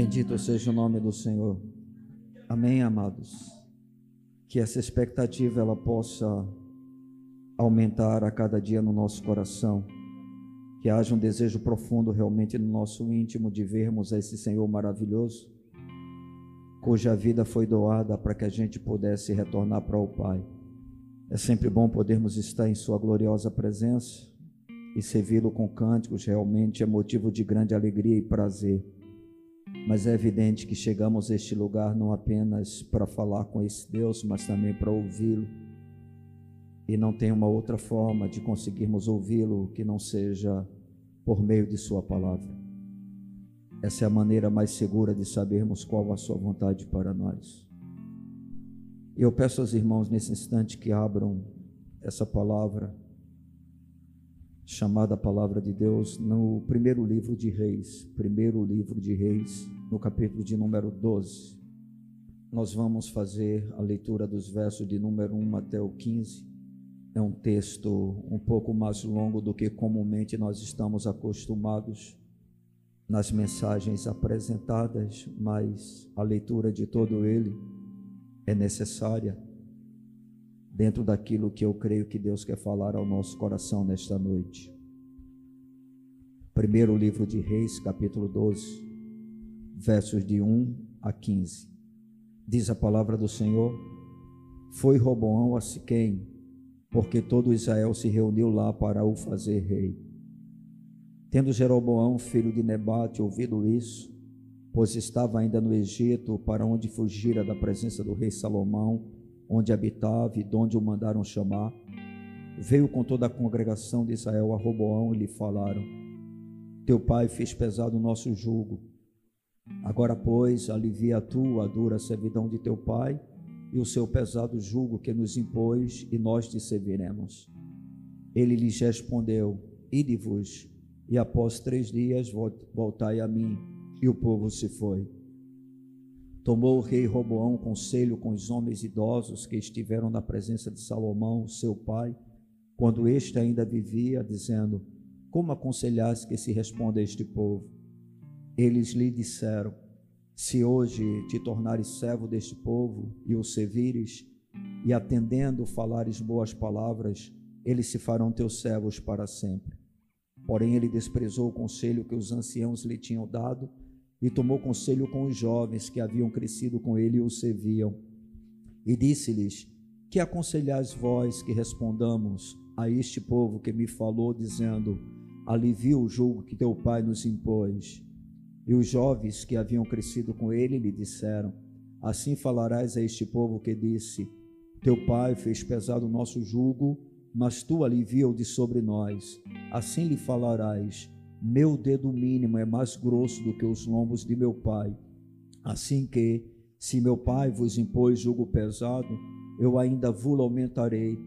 Bendito seja o nome do Senhor. Amém, amados. Que essa expectativa ela possa aumentar a cada dia no nosso coração. Que haja um desejo profundo realmente no nosso íntimo de vermos esse Senhor maravilhoso, cuja vida foi doada para que a gente pudesse retornar para o Pai. É sempre bom podermos estar em Sua gloriosa presença e servi-lo com cânticos, realmente é motivo de grande alegria e prazer. Mas é evidente que chegamos a este lugar não apenas para falar com esse Deus, mas também para ouvi-lo. E não tem uma outra forma de conseguirmos ouvi-lo que não seja por meio de Sua palavra. Essa é a maneira mais segura de sabermos qual a Sua vontade para nós. Eu peço aos irmãos nesse instante que abram essa palavra chamada Palavra de Deus no primeiro livro de Reis, primeiro livro de Reis, no capítulo de número 12. Nós vamos fazer a leitura dos versos de número 1 até o 15. É um texto um pouco mais longo do que comumente nós estamos acostumados nas mensagens apresentadas, mas a leitura de todo ele é necessária dentro daquilo que eu creio que Deus quer falar ao nosso coração nesta noite. Primeiro livro de Reis, capítulo 12, versos de 1 a 15. Diz a palavra do Senhor: Foi Roboão a Siquém, porque todo Israel se reuniu lá para o fazer rei. Tendo Jeroboão, filho de Nebate, ouvido isso, pois estava ainda no Egito, para onde fugira da presença do rei Salomão, onde habitava e de onde o mandaram chamar, veio com toda a congregação de Israel a Roboão e lhe falaram: Teu pai fez pesado o nosso jugo. Agora, pois, alivia tu a dura servidão de teu pai e o seu pesado jugo que nos impôs, e nós te serviremos. Ele lhes respondeu: Ide-vos, e após três dias voltai a mim. E o povo se foi. Tomou o rei Roboão conselho com os homens idosos que estiveram na presença de Salomão, seu pai, quando este ainda vivia, dizendo: Como aconselhasse que se responda a este povo? Eles lhe disseram: Se hoje te tornares servo deste povo e o servires, e atendendo falares boas palavras, eles se farão teus servos para sempre. Porém, ele desprezou o conselho que os anciãos lhe tinham dado e tomou conselho com os jovens que haviam crescido com ele e o serviam. E disse-lhes: Que aconselhais vós que respondamos a este povo que me falou, dizendo: Alivia o jugo que teu pai nos impôs? E os jovens que haviam crescido com ele lhe disseram: Assim falarás a este povo que disse: Teu pai fez pesado o nosso jugo, mas tu alivia-o de sobre nós. Assim lhe falarás: meu dedo mínimo é mais grosso do que os lombos de meu pai. Assim que, se meu pai vos impôs jugo pesado, eu ainda vos aumentarei.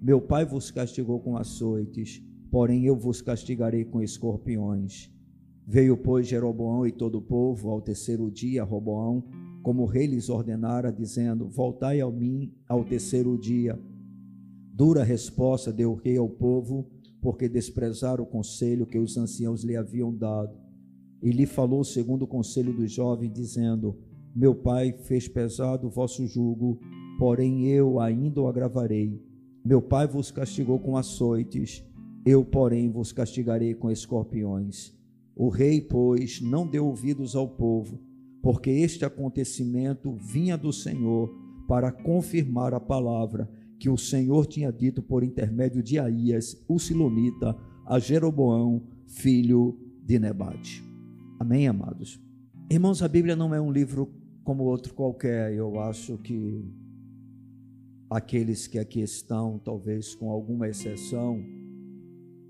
Meu pai vos castigou com açoites, porém eu vos castigarei com escorpiões. Veio, pois, Jeroboão e todo o povo ao terceiro dia, Roboão, como o rei lhes ordenara, dizendo: Voltai a mim ao terceiro dia. Dura resposta deu o rei ao povo porque desprezaram o conselho que os anciãos lhe haviam dado. E lhe falou segundo o conselho dos jovens, dizendo: Meu pai fez pesado o vosso jugo, porém eu ainda o agravarei. Meu pai vos castigou com açoites, eu, porém, vos castigarei com escorpiões. O rei, pois, não deu ouvidos ao povo, porque este acontecimento vinha do Senhor para confirmar a palavra que o Senhor tinha dito por intermédio de Aías, o Silonita, a Jeroboão, filho de Nebate. Amém, amados? Irmãos, a Bíblia não é um livro como outro qualquer. Eu acho que aqueles que aqui estão, talvez com alguma exceção,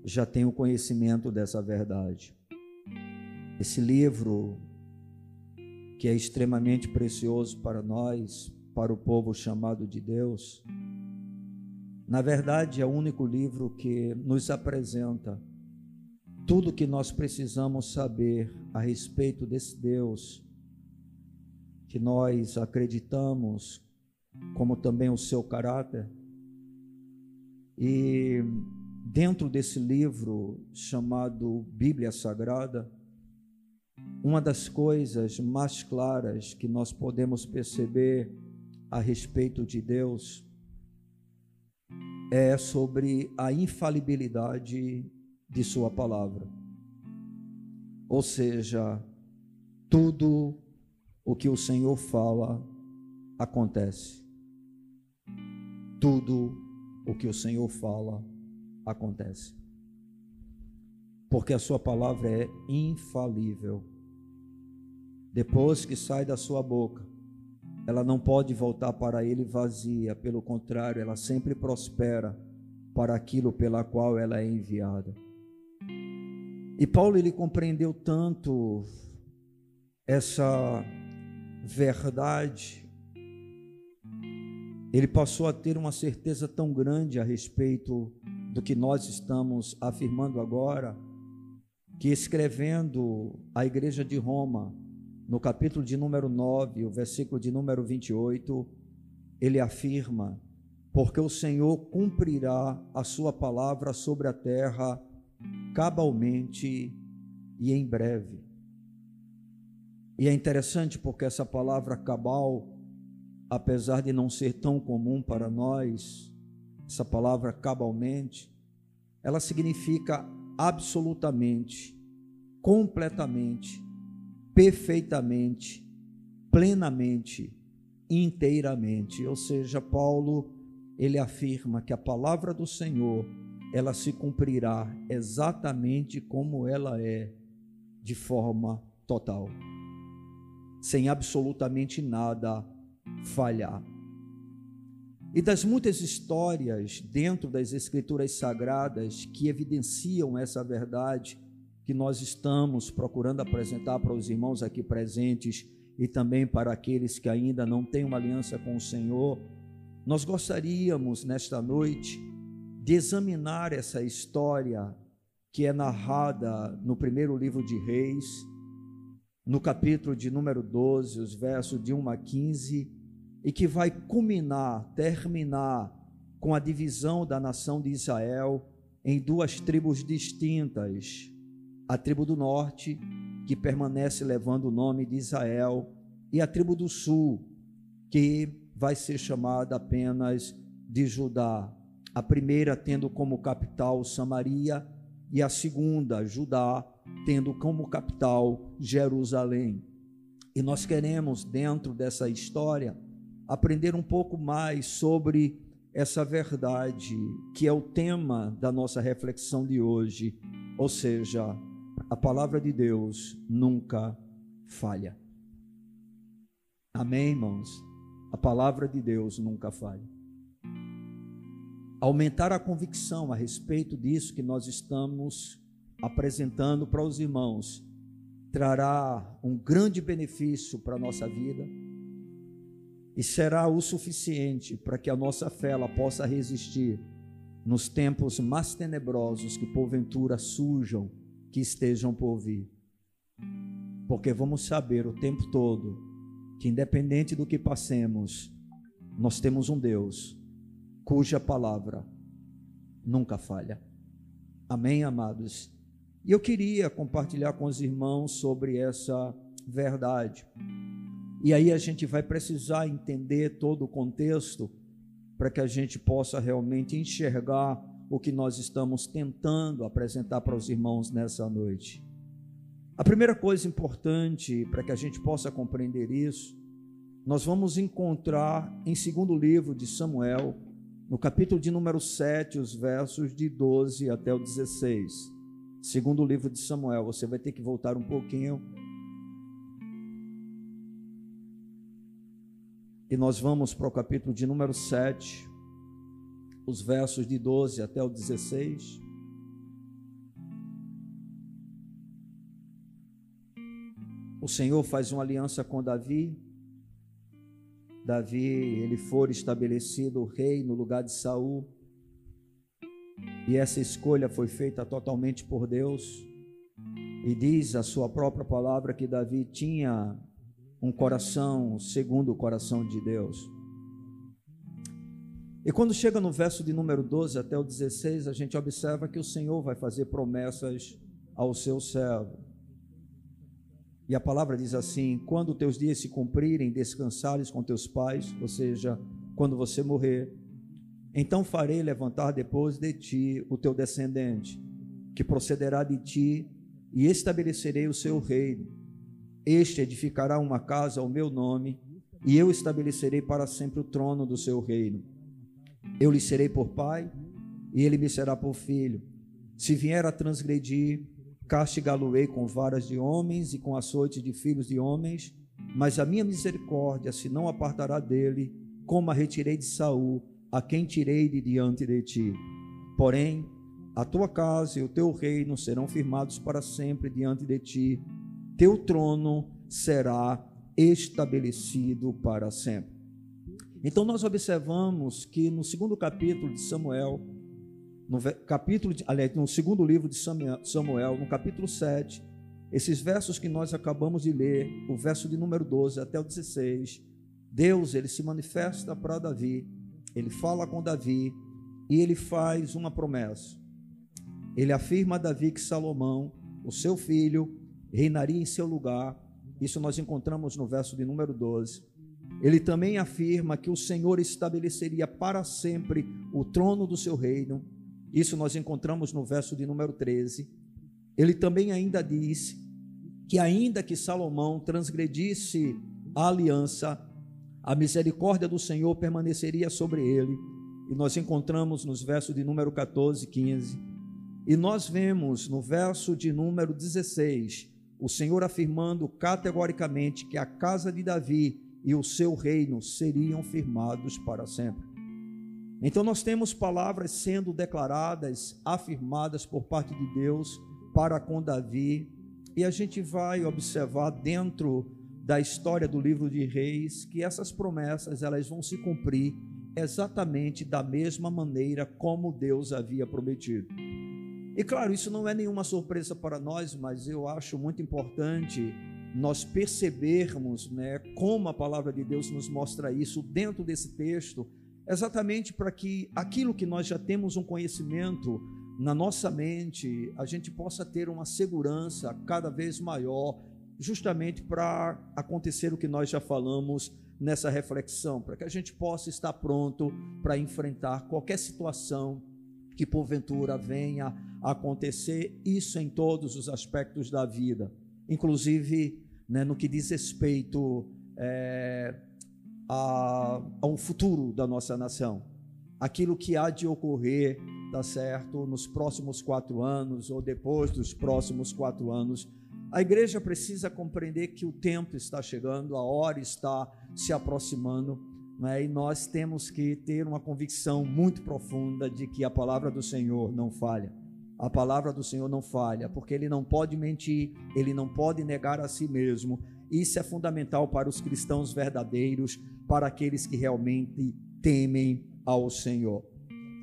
já o conhecimento dessa verdade. Esse livro, que é extremamente precioso para nós, para o povo chamado de Deus, na verdade, é o único livro que nos apresenta tudo o que nós precisamos saber a respeito desse Deus que nós acreditamos, como também o seu caráter. E dentro desse livro chamado Bíblia Sagrada, uma das coisas mais claras que nós podemos perceber a respeito de Deus é sobre a infalibilidade de Sua palavra. Ou seja, tudo o que o Senhor fala acontece. Tudo o que o Senhor fala acontece. Porque a Sua palavra é infalível depois que sai da sua boca, ela não pode voltar para ele vazia, pelo contrário, ela sempre prospera para aquilo pela qual ela é enviada. E Paulo ele compreendeu tanto essa verdade, ele passou a ter uma certeza tão grande a respeito do que nós estamos afirmando agora, que escrevendo a igreja de Roma, no capítulo de número 9, o versículo de número 28, ele afirma: Porque o Senhor cumprirá a sua palavra sobre a terra cabalmente e em breve. E é interessante porque essa palavra cabal, apesar de não ser tão comum para nós, essa palavra cabalmente, ela significa absolutamente, completamente, perfeitamente, plenamente, inteiramente. Ou seja, Paulo ele afirma que a palavra do Senhor ela se cumprirá exatamente como ela é, de forma total, sem absolutamente nada falhar. E das muitas histórias dentro das Escrituras Sagradas que evidenciam essa verdade, que nós estamos procurando apresentar para os irmãos aqui presentes e também para aqueles que ainda não têm uma aliança com o Senhor, nós gostaríamos nesta noite de examinar essa história que é narrada no primeiro livro de Reis, no capítulo de número 12, os versos de 1 a 15, e que vai culminar, terminar com a divisão da nação de Israel em duas tribos distintas, a tribo do norte, que permanece levando o nome de Israel, e a tribo do sul, que vai ser chamada apenas de Judá. A primeira tendo como capital Samaria, e a segunda, Judá, tendo como capital Jerusalém. E nós queremos, dentro dessa história, aprender um pouco mais sobre essa verdade, que é o tema da nossa reflexão de hoje, ou seja, a palavra de Deus nunca falha. Amém, irmãos? A palavra de Deus nunca falha. Aumentar a convicção a respeito disso que nós estamos apresentando para os irmãos trará um grande benefício para a nossa vida e será o suficiente para que a nossa fé ela possa resistir nos tempos mais tenebrosos que porventura surjam que estejam por vir. Porque vamos saber o tempo todo que, independente do que passemos, nós temos um Deus cuja palavra nunca falha. Amém, amados? E eu queria compartilhar com os irmãos sobre essa verdade. E aí a gente vai precisar entender todo o contexto para que a gente possa realmente enxergar o que nós estamos tentando apresentar para os irmãos nessa noite. A primeira coisa importante para que a gente possa compreender isso, nós vamos encontrar em segundo livro de Samuel, no capítulo de número 7, os versos de 12 até o 16. Segundo livro de Samuel, você vai ter que voltar um pouquinho. E nós vamos para o capítulo de número 7, os versos de 12 até o 16. O Senhor faz uma aliança com Davi. Davi, ele for estabelecido rei no lugar de Saul. E essa escolha foi feita totalmente por Deus. E diz a sua própria palavra que Davi tinha um coração segundo o coração de Deus. E quando chega no verso de número 12 até o 16, a gente observa que o Senhor vai fazer promessas ao seu servo. E a palavra diz assim: quando teus dias se cumprirem, descansares com teus pais, ou seja, quando você morrer, então farei levantar depois de ti o teu descendente, que procederá de ti, e estabelecerei o seu reino. Este edificará uma casa ao meu nome, e eu estabelecerei para sempre o trono do seu reino. Eu lhe serei por pai, e ele me será por filho. Se vier a transgredir, castigá-lo-ei com varas de homens e com açoite de filhos de homens, mas a minha misericórdia se não apartará dele, como a retirei de Saul, a quem tirei de diante de ti. Porém, a tua casa e o teu reino serão firmados para sempre diante de ti. Teu trono será estabelecido para sempre. Então nós observamos que no segundo capítulo de Samuel, no capítulo, aliás, no segundo livro de Samuel, no capítulo 7, esses versos que nós acabamos de ler, o verso de número 12 até o 16, Deus ele se manifesta para Davi, ele fala com Davi e ele faz uma promessa. Ele afirma a Davi que Salomão, o seu filho, reinaria em seu lugar. Isso nós encontramos no verso de número 12. Ele também afirma que o Senhor estabeleceria para sempre o trono do seu reino isso nós encontramos no verso de número 13. Ele também ainda diz que, ainda que Salomão transgredisse a aliança, a misericórdia do Senhor permaneceria sobre ele. E nós encontramos nos versos de número 14 e 15. E nós vemos no verso de número 16 o Senhor afirmando categoricamente que a casa de Davi e o seu reino seriam firmados para sempre. Então nós temos palavras sendo declaradas, afirmadas por parte de Deus para com Davi, e a gente vai observar dentro da história do livro de Reis que essas promessas elas vão se cumprir exatamente da mesma maneira como Deus havia prometido. E claro, isso não é nenhuma surpresa para nós, mas eu acho muito importante nós percebermos, né, como a palavra de Deus nos mostra isso dentro desse texto exatamente para que aquilo que nós já temos um conhecimento na nossa mente, a gente possa ter uma segurança cada vez maior, justamente para acontecer o que nós já falamos nessa reflexão, para que a gente possa estar pronto para enfrentar qualquer situação que porventura venha a acontecer, isso em todos os aspectos da vida, inclusive né, no que diz respeito é, a, um futuro da nossa nação, aquilo que há de ocorrer, tá certo, nos próximos quatro anos ou depois dos próximos quatro anos. A igreja precisa compreender que o tempo está chegando, a hora está se aproximando, né? e nós temos que ter uma convicção muito profunda de que a palavra do Senhor não falha. A palavra do Senhor não falha, porque ele não pode mentir, ele não pode negar a si mesmo. Isso é fundamental para os cristãos verdadeiros, para aqueles que realmente temem ao Senhor.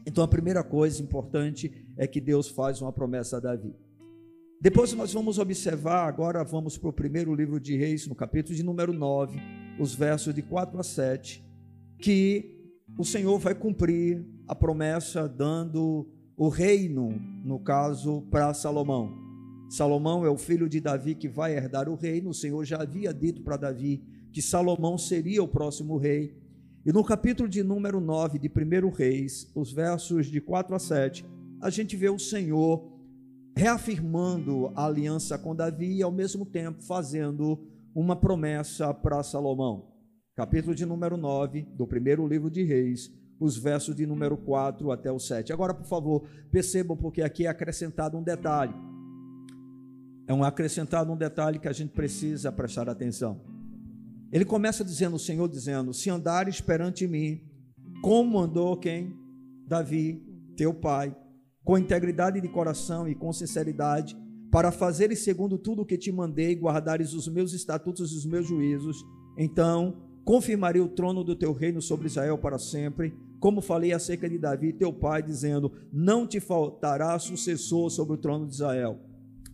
Então a primeira coisa importante é que Deus faz uma promessa a Davi. Depois nós vamos observar, agora vamos para o primeiro livro de Reis, no capítulo de número 9, os versos de 4 a 7, que o Senhor vai cumprir a promessa dando o reino, no caso, para Salomão. Salomão é o filho de Davi que vai herdar o reino. O Senhor já havia dito para Davi que Salomão seria o próximo rei. E no capítulo de número 9 de 1 Reis, os versos de 4 a 7, a gente vê o Senhor reafirmando a aliança com Davi e ao mesmo tempo fazendo uma promessa para Salomão. Capítulo de número 9 do primeiro livro de Reis, os versos de número 4 até o 7. Agora, por favor, percebam porque aqui é acrescentado um detalhe. É um acrescentado um detalhe que a gente precisa prestar atenção. Ele começa dizendo, o Senhor dizendo: Se andares perante mim, como andou quem? Davi, teu pai, com integridade de coração e com sinceridade, para fazeres segundo tudo o que te mandei, guardares os meus estatutos e os meus juízos, então confirmarei o trono do teu reino sobre Israel para sempre, como falei acerca de Davi, teu pai, dizendo: Não te faltará sucessor sobre o trono de Israel.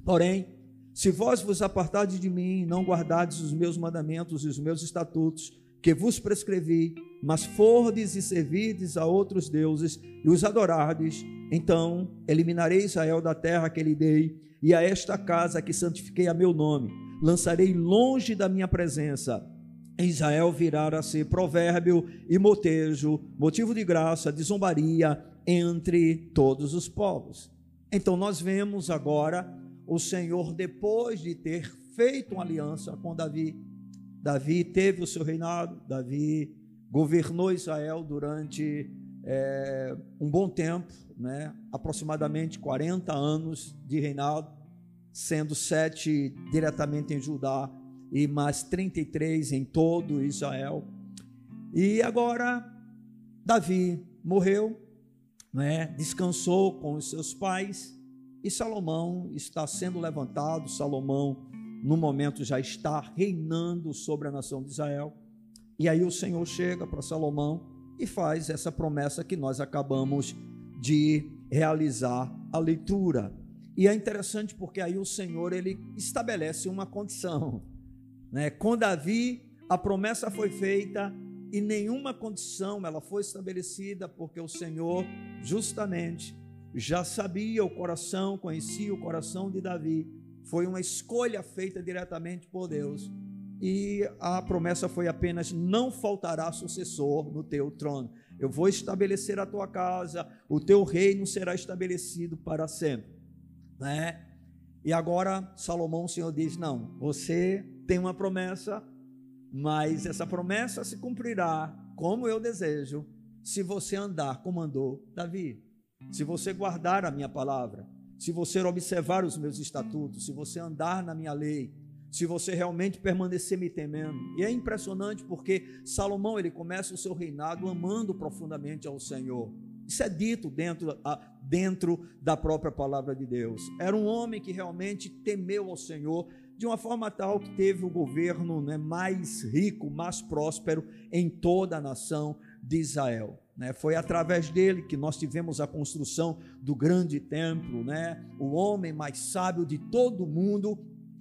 Porém, se vós vos apartardes de mim, não guardardes os meus mandamentos e os meus estatutos, que vos prescrevi, mas fordes e servirdes a outros deuses e os adorardes, então eliminarei Israel da terra que lhe dei, e a esta casa que santifiquei a meu nome. lançarei longe da minha presença. Israel virá a ser provérbio e motejo, motivo de graça, de zombaria entre todos os povos. Então nós vemos agora o Senhor, depois de ter feito uma aliança com Davi, Davi teve o seu reinado, Davi governou Israel durante é, um bom tempo, né? aproximadamente 40 anos de reinado, sendo sete diretamente em Judá e mais 33 em todo Israel. E agora Davi morreu, né? descansou com os seus pais e Salomão está sendo levantado. Salomão, no momento, já está reinando sobre a nação de Israel. E aí o Senhor chega para Salomão e faz essa promessa que nós acabamos de realizar a leitura. E é interessante porque aí o Senhor ele estabelece uma condição, né? Com Davi a promessa foi feita e nenhuma condição ela foi estabelecida porque o Senhor justamente já sabia o coração, conhecia o coração de Davi. Foi uma escolha feita diretamente por Deus e a promessa foi apenas: não faltará sucessor no teu trono. Eu vou estabelecer a tua casa, o teu reino será estabelecido para sempre. Né? E agora Salomão, o Senhor diz: não, você tem uma promessa, mas essa promessa se cumprirá como eu desejo, se você andar como andou Davi, se você guardar a minha palavra, se você observar os meus estatutos, se você andar na minha lei se você realmente permanecer me temendo. E é impressionante porque Salomão ele começa o seu reinado amando profundamente ao Senhor. Isso é dito dentro, dentro da própria palavra de Deus. Era um homem que realmente temeu ao Senhor de uma forma tal que teve o governo né, mais rico, mais próspero em toda a nação de Israel. Né? Foi através dele que nós tivemos a construção do grande templo, né? o homem mais sábio de todo o mundo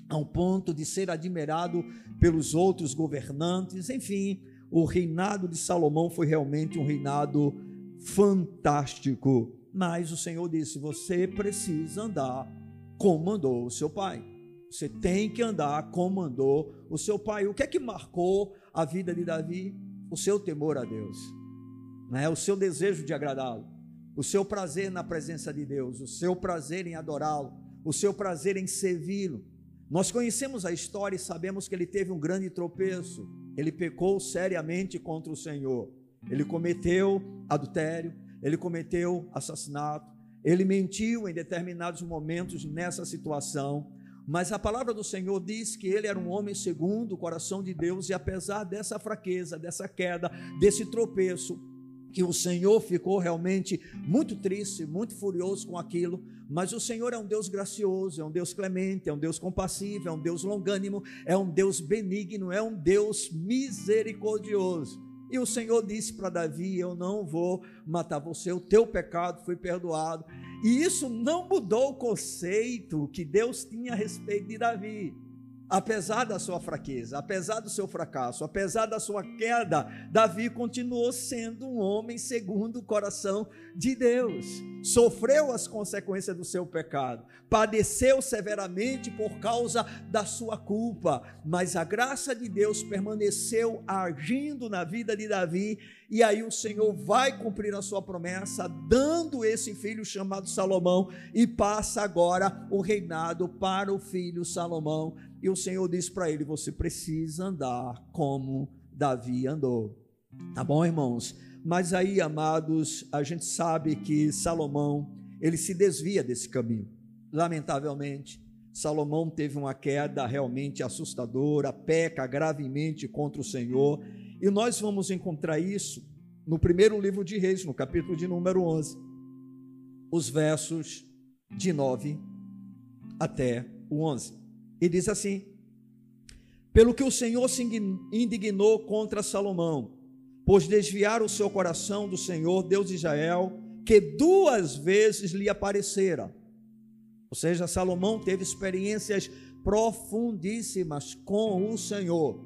a um ponto de ser admirado pelos outros governantes. Enfim, o reinado de Salomão foi realmente um reinado fantástico. Mas o Senhor disse: você precisa andar como mandou o seu pai. Você tem que andar como mandou o seu pai. O que é que marcou a vida de Davi? O seu temor a Deus, né? o seu desejo de agradá-lo, o seu prazer na presença de Deus, o seu prazer em adorá-lo, o seu prazer em servi-lo. Nós conhecemos a história e sabemos que ele teve um grande tropeço. Ele pecou seriamente contra o Senhor. Ele cometeu adultério, ele cometeu assassinato, ele mentiu em determinados momentos nessa situação. Mas a palavra do Senhor diz que ele era um homem segundo o coração de Deus, e apesar dessa fraqueza, dessa queda, desse tropeço, que o Senhor ficou realmente muito triste, muito furioso com aquilo, mas o Senhor é um Deus gracioso, é um Deus clemente, é um Deus compassivo, é um Deus longânimo, é um Deus benigno, é um Deus misericordioso. E o Senhor disse para Davi: Eu não vou matar você, o teu pecado foi perdoado. E isso não mudou o conceito que Deus tinha a respeito de Davi apesar da sua fraqueza, apesar do seu fracasso, apesar da sua queda, Davi continuou sendo um homem segundo o coração de Deus. Sofreu as consequências do seu pecado, padeceu severamente por causa da sua culpa, mas a graça de Deus permaneceu agindo na vida de Davi, e aí o Senhor vai cumprir a sua promessa, dando esse filho chamado Salomão, e passa agora o reinado para o filho Salomão e o Senhor disse para ele: Você precisa andar como Davi andou. Tá bom, irmãos? Mas aí, amados, a gente sabe que Salomão, ele se desvia desse caminho. Lamentavelmente, Salomão teve uma queda realmente assustadora, peca gravemente contra o Senhor, e nós vamos encontrar isso no primeiro livro de Reis, no capítulo de número 11, os versos de 9 até o 11. E diz assim: Pelo que o Senhor se indignou contra Salomão, pois desviar o seu coração do Senhor, Deus de Israel, que duas vezes lhe aparecera. Ou seja, Salomão teve experiências profundíssimas com o Senhor,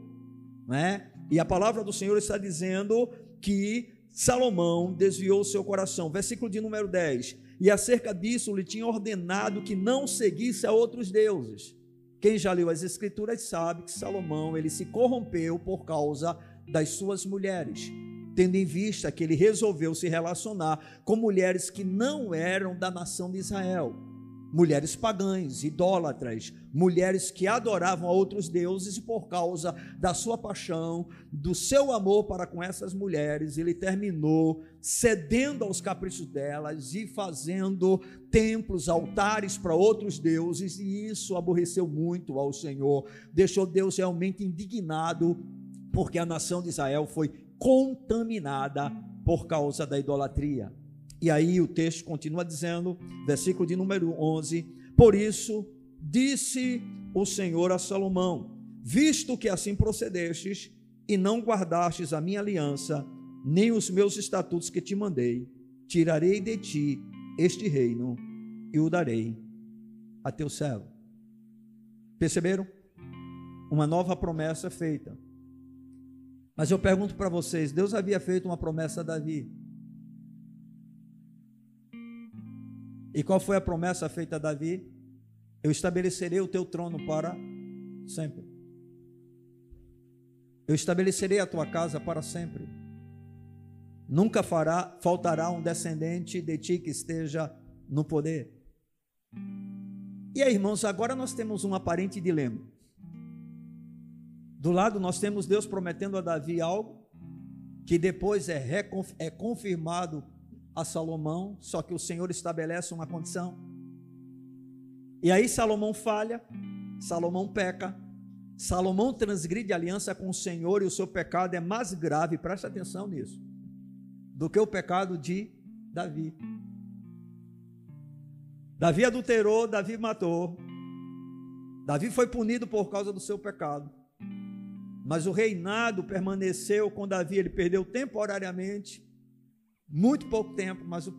né? E a palavra do Senhor está dizendo que Salomão desviou o seu coração. Versículo de número 10. E acerca disso lhe tinha ordenado que não seguisse a outros deuses Quem já leu as escrituras sabe que Salomão ele se corrompeu por causa das suas mulheres, tendo em vista que ele resolveu se relacionar com mulheres que não eram da nação de Israel mulheres pagãs, idólatras, mulheres que adoravam a outros deuses e por causa da sua paixão, do seu amor para com essas mulheres, ele terminou cedendo aos caprichos delas e fazendo templos, altares para outros deuses, e isso aborreceu muito ao Senhor, deixou Deus realmente indignado, porque a nação de Israel foi contaminada por causa da idolatria. E aí o texto continua dizendo, versículo de número 11: Por isso disse o Senhor a Salomão: Visto que assim procedestes e não guardastes a minha aliança, nem os meus estatutos que te mandei, tirarei de ti este reino e o darei a teu servo. Perceberam? Uma nova promessa feita. Mas eu pergunto para vocês: Deus havia feito uma promessa a Davi. E qual foi a promessa feita a Davi? Eu estabelecerei o teu trono para sempre. Eu estabelecerei a tua casa para sempre. Nunca fará, faltará um descendente de ti que esteja no poder. E aí, irmãos, agora nós temos um aparente dilema. Do lado, nós temos Deus prometendo a Davi algo que depois é, é confirmado a Salomão, só que o Senhor estabelece uma condição. E aí Salomão falha, Salomão peca, Salomão transgride aliança com o Senhor e o seu pecado é mais grave, presta atenção nisso, do que o pecado de Davi. Davi adulterou, Davi matou, Davi foi punido por causa do seu pecado, mas o reinado permaneceu com Davi, ele perdeu temporariamente, muito pouco tempo, mas o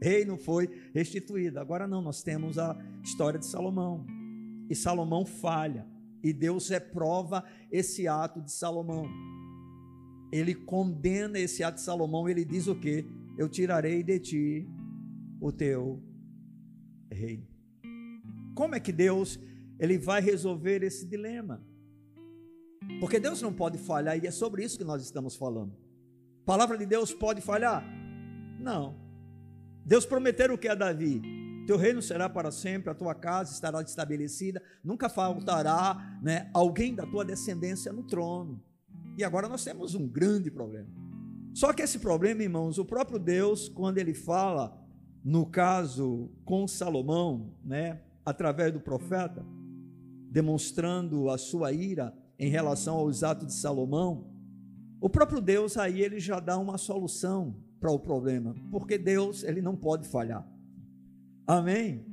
reino foi restituído. Agora não, nós temos a história de Salomão. E Salomão falha, e Deus reprova esse ato de Salomão. Ele condena esse ato de Salomão, ele diz o que? Eu tirarei de ti o teu reino. Como é que Deus ele vai resolver esse dilema? Porque Deus não pode falhar, e é sobre isso que nós estamos falando. A palavra de Deus pode falhar? Não. Deus prometeu o que a Davi? Teu reino será para sempre, a tua casa estará estabelecida, nunca faltará né, alguém da tua descendência no trono. E agora nós temos um grande problema. Só que esse problema, irmãos, o próprio Deus, quando ele fala, no caso com Salomão, né, através do profeta, demonstrando a sua ira em relação aos atos de Salomão, o próprio Deus aí ele já dá uma solução para o problema, porque Deus, ele não pode falhar. Amém?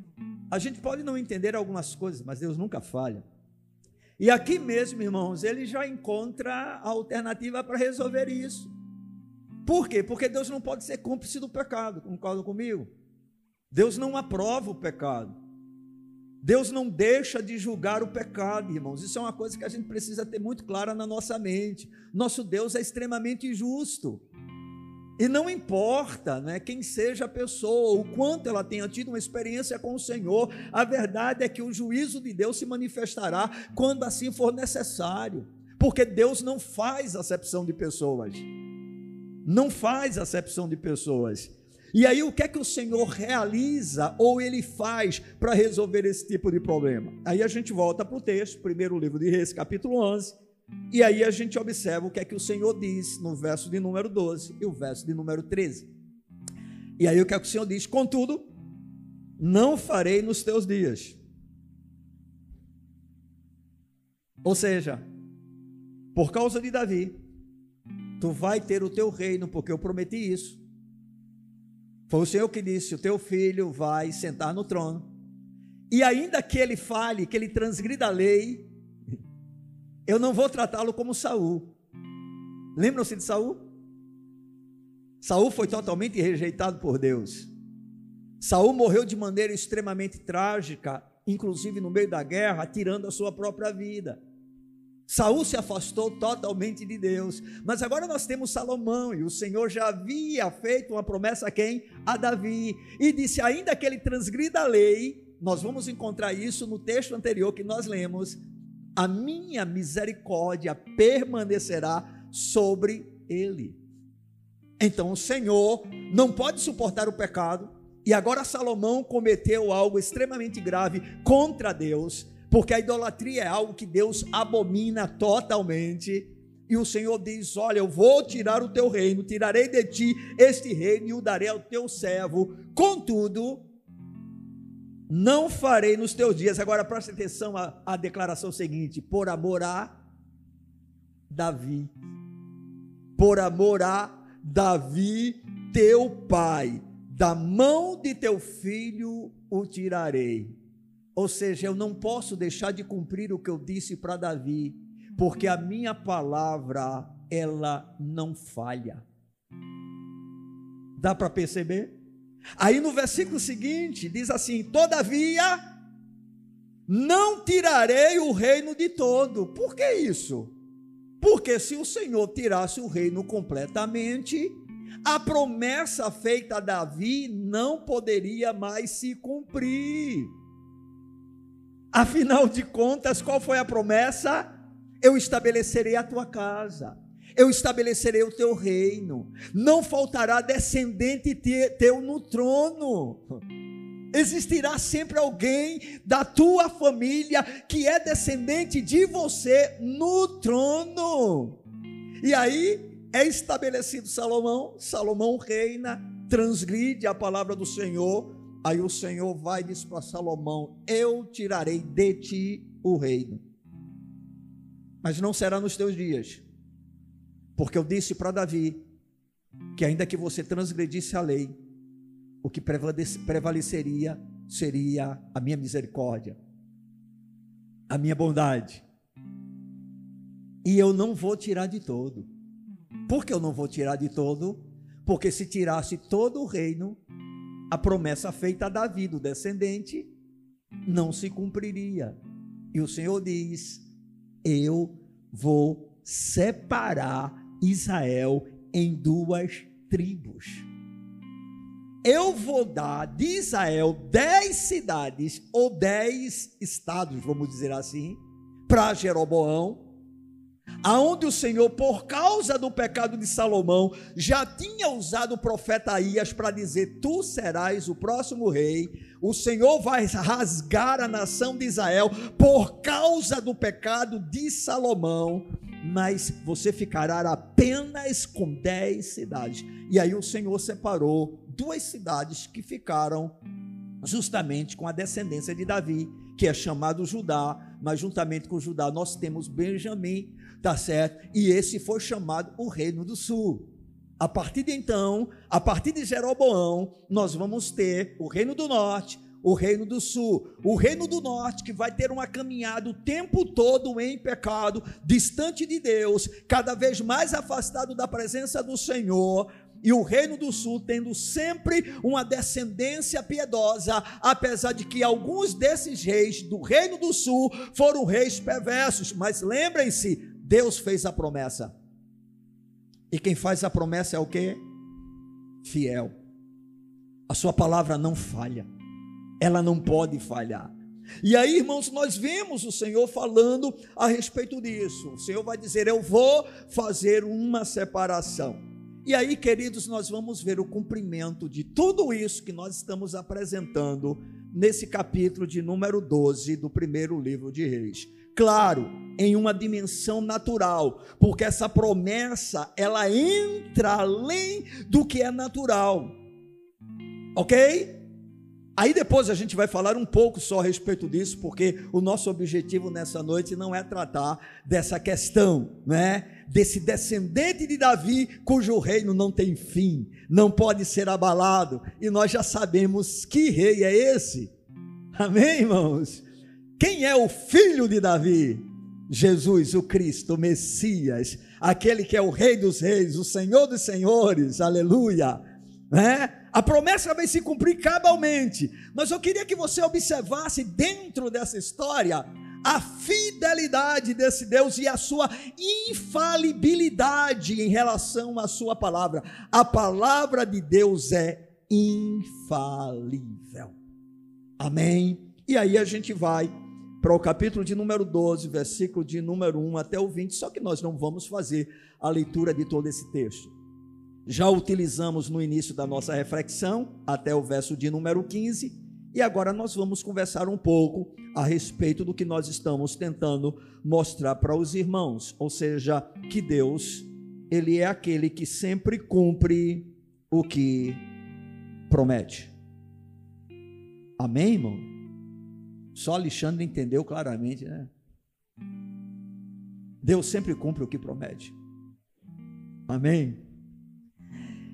A gente pode não entender algumas coisas, mas Deus nunca falha. E aqui mesmo, irmãos, ele já encontra a alternativa para resolver isso. Por quê? Porque Deus não pode ser cúmplice do pecado, concordam comigo? Deus não aprova o pecado. Deus não deixa de julgar o pecado, irmãos. Isso é uma coisa que a gente precisa ter muito clara na nossa mente. Nosso Deus é extremamente justo. E não importa né, quem seja a pessoa, o quanto ela tenha tido uma experiência com o Senhor, a verdade é que o juízo de Deus se manifestará quando assim for necessário, porque Deus não faz acepção de pessoas, não faz acepção de pessoas. E aí, o que é que o Senhor realiza ou ele faz para resolver esse tipo de problema? Aí a gente volta para o texto, primeiro livro de Reis, capítulo 11 e aí a gente observa o que é que o Senhor diz no verso de número 12 e o verso de número 13. E aí o que é que o Senhor diz? Contudo, não farei nos teus dias. Ou seja, por causa de Davi, tu vai ter o teu reino, porque eu prometi isso. Foi o Senhor que disse: o teu filho vai sentar no trono. E ainda que ele fale, que ele transgrida a lei, eu não vou tratá-lo como Saul. Lembram-se de Saul? Saul foi totalmente rejeitado por Deus. Saul morreu de maneira extremamente trágica, inclusive no meio da guerra, tirando a sua própria vida. Saul se afastou totalmente de Deus. Mas agora nós temos Salomão e o Senhor já havia feito uma promessa a quem? A Davi. E disse: ainda que ele transgrida a lei, nós vamos encontrar isso no texto anterior que nós lemos. A minha misericórdia permanecerá sobre ele. Então o Senhor não pode suportar o pecado, e agora Salomão cometeu algo extremamente grave contra Deus, porque a idolatria é algo que Deus abomina totalmente. E o Senhor diz: Olha, eu vou tirar o teu reino, tirarei de ti este reino e o darei ao teu servo. Contudo, não farei nos teus dias. Agora preste atenção à, à declaração seguinte: por amor a Davi. Por amor a Davi, teu pai da mão de teu filho o tirarei. Ou seja, eu não posso deixar de cumprir o que eu disse para Davi, porque a minha palavra, ela não falha. Dá para perceber? Aí no versículo seguinte diz assim: Todavia, não tirarei o reino de todo. Por que isso? Porque se o Senhor tirasse o reino completamente, a promessa feita a Davi não poderia mais se cumprir. Afinal de contas, qual foi a promessa? Eu estabelecerei a tua casa, eu estabelecerei o teu reino, não faltará descendente teu no trono. Existirá sempre alguém da tua família que é descendente de você no trono. E aí, é estabelecido Salomão, Salomão reina, transgride a palavra do Senhor, aí o Senhor vai e diz para Salomão: Eu tirarei de ti o reino, mas não será nos teus dias, porque eu disse para Davi que ainda que você transgredisse a lei, o que prevaleceria seria a minha misericórdia, a minha bondade, e eu não vou tirar de todo. Por que eu não vou tirar de todo? Porque se tirasse todo o reino, a promessa feita a Davi, do descendente, não se cumpriria. E o Senhor diz: Eu vou separar Israel em duas tribos. Eu vou dar de Israel dez cidades ou dez estados, vamos dizer assim, para Jeroboão aonde o Senhor, por causa do pecado de Salomão, já tinha usado o profeta Aías para dizer: Tu serás o próximo rei. O Senhor vai rasgar a nação de Israel por causa do pecado de Salomão, mas você ficará apenas com dez cidades. E aí o Senhor separou duas cidades que ficaram justamente com a descendência de Davi, que é chamado Judá, mas juntamente com Judá nós temos Benjamim, tá certo? E esse foi chamado o Reino do Sul. A partir de então, a partir de Jeroboão, nós vamos ter o Reino do Norte, o Reino do Sul. O Reino do Norte que vai ter uma caminhada o tempo todo em pecado, distante de Deus, cada vez mais afastado da presença do Senhor, e o reino do sul tendo sempre uma descendência piedosa, apesar de que alguns desses reis do reino do sul foram reis perversos, mas lembrem-se, Deus fez a promessa. E quem faz a promessa é o que? Fiel. A sua palavra não falha. Ela não pode falhar. E aí, irmãos, nós vemos o Senhor falando a respeito disso. O Senhor vai dizer: Eu vou fazer uma separação. E aí, queridos, nós vamos ver o cumprimento de tudo isso que nós estamos apresentando nesse capítulo de número 12 do primeiro livro de Reis claro, em uma dimensão natural, porque essa promessa ela entra além do que é natural. OK? Aí depois a gente vai falar um pouco só a respeito disso, porque o nosso objetivo nessa noite não é tratar dessa questão, né? Desse descendente de Davi cujo reino não tem fim, não pode ser abalado, e nós já sabemos que rei é esse. Amém, irmãos? Quem é o filho de Davi? Jesus, o Cristo, o Messias, aquele que é o Rei dos Reis, o Senhor dos Senhores, aleluia. Né? A promessa vai se cumprir cabalmente, mas eu queria que você observasse dentro dessa história a fidelidade desse Deus e a sua infalibilidade em relação à sua palavra. A palavra de Deus é infalível. Amém. E aí a gente vai para o capítulo de número 12, versículo de número 1 até o 20, só que nós não vamos fazer a leitura de todo esse texto. Já utilizamos no início da nossa reflexão, até o verso de número 15, e agora nós vamos conversar um pouco a respeito do que nós estamos tentando mostrar para os irmãos, ou seja, que Deus, ele é aquele que sempre cumpre o que promete. Amém, irmão? Só Alexandre entendeu claramente, né? Deus sempre cumpre o que promete. Amém?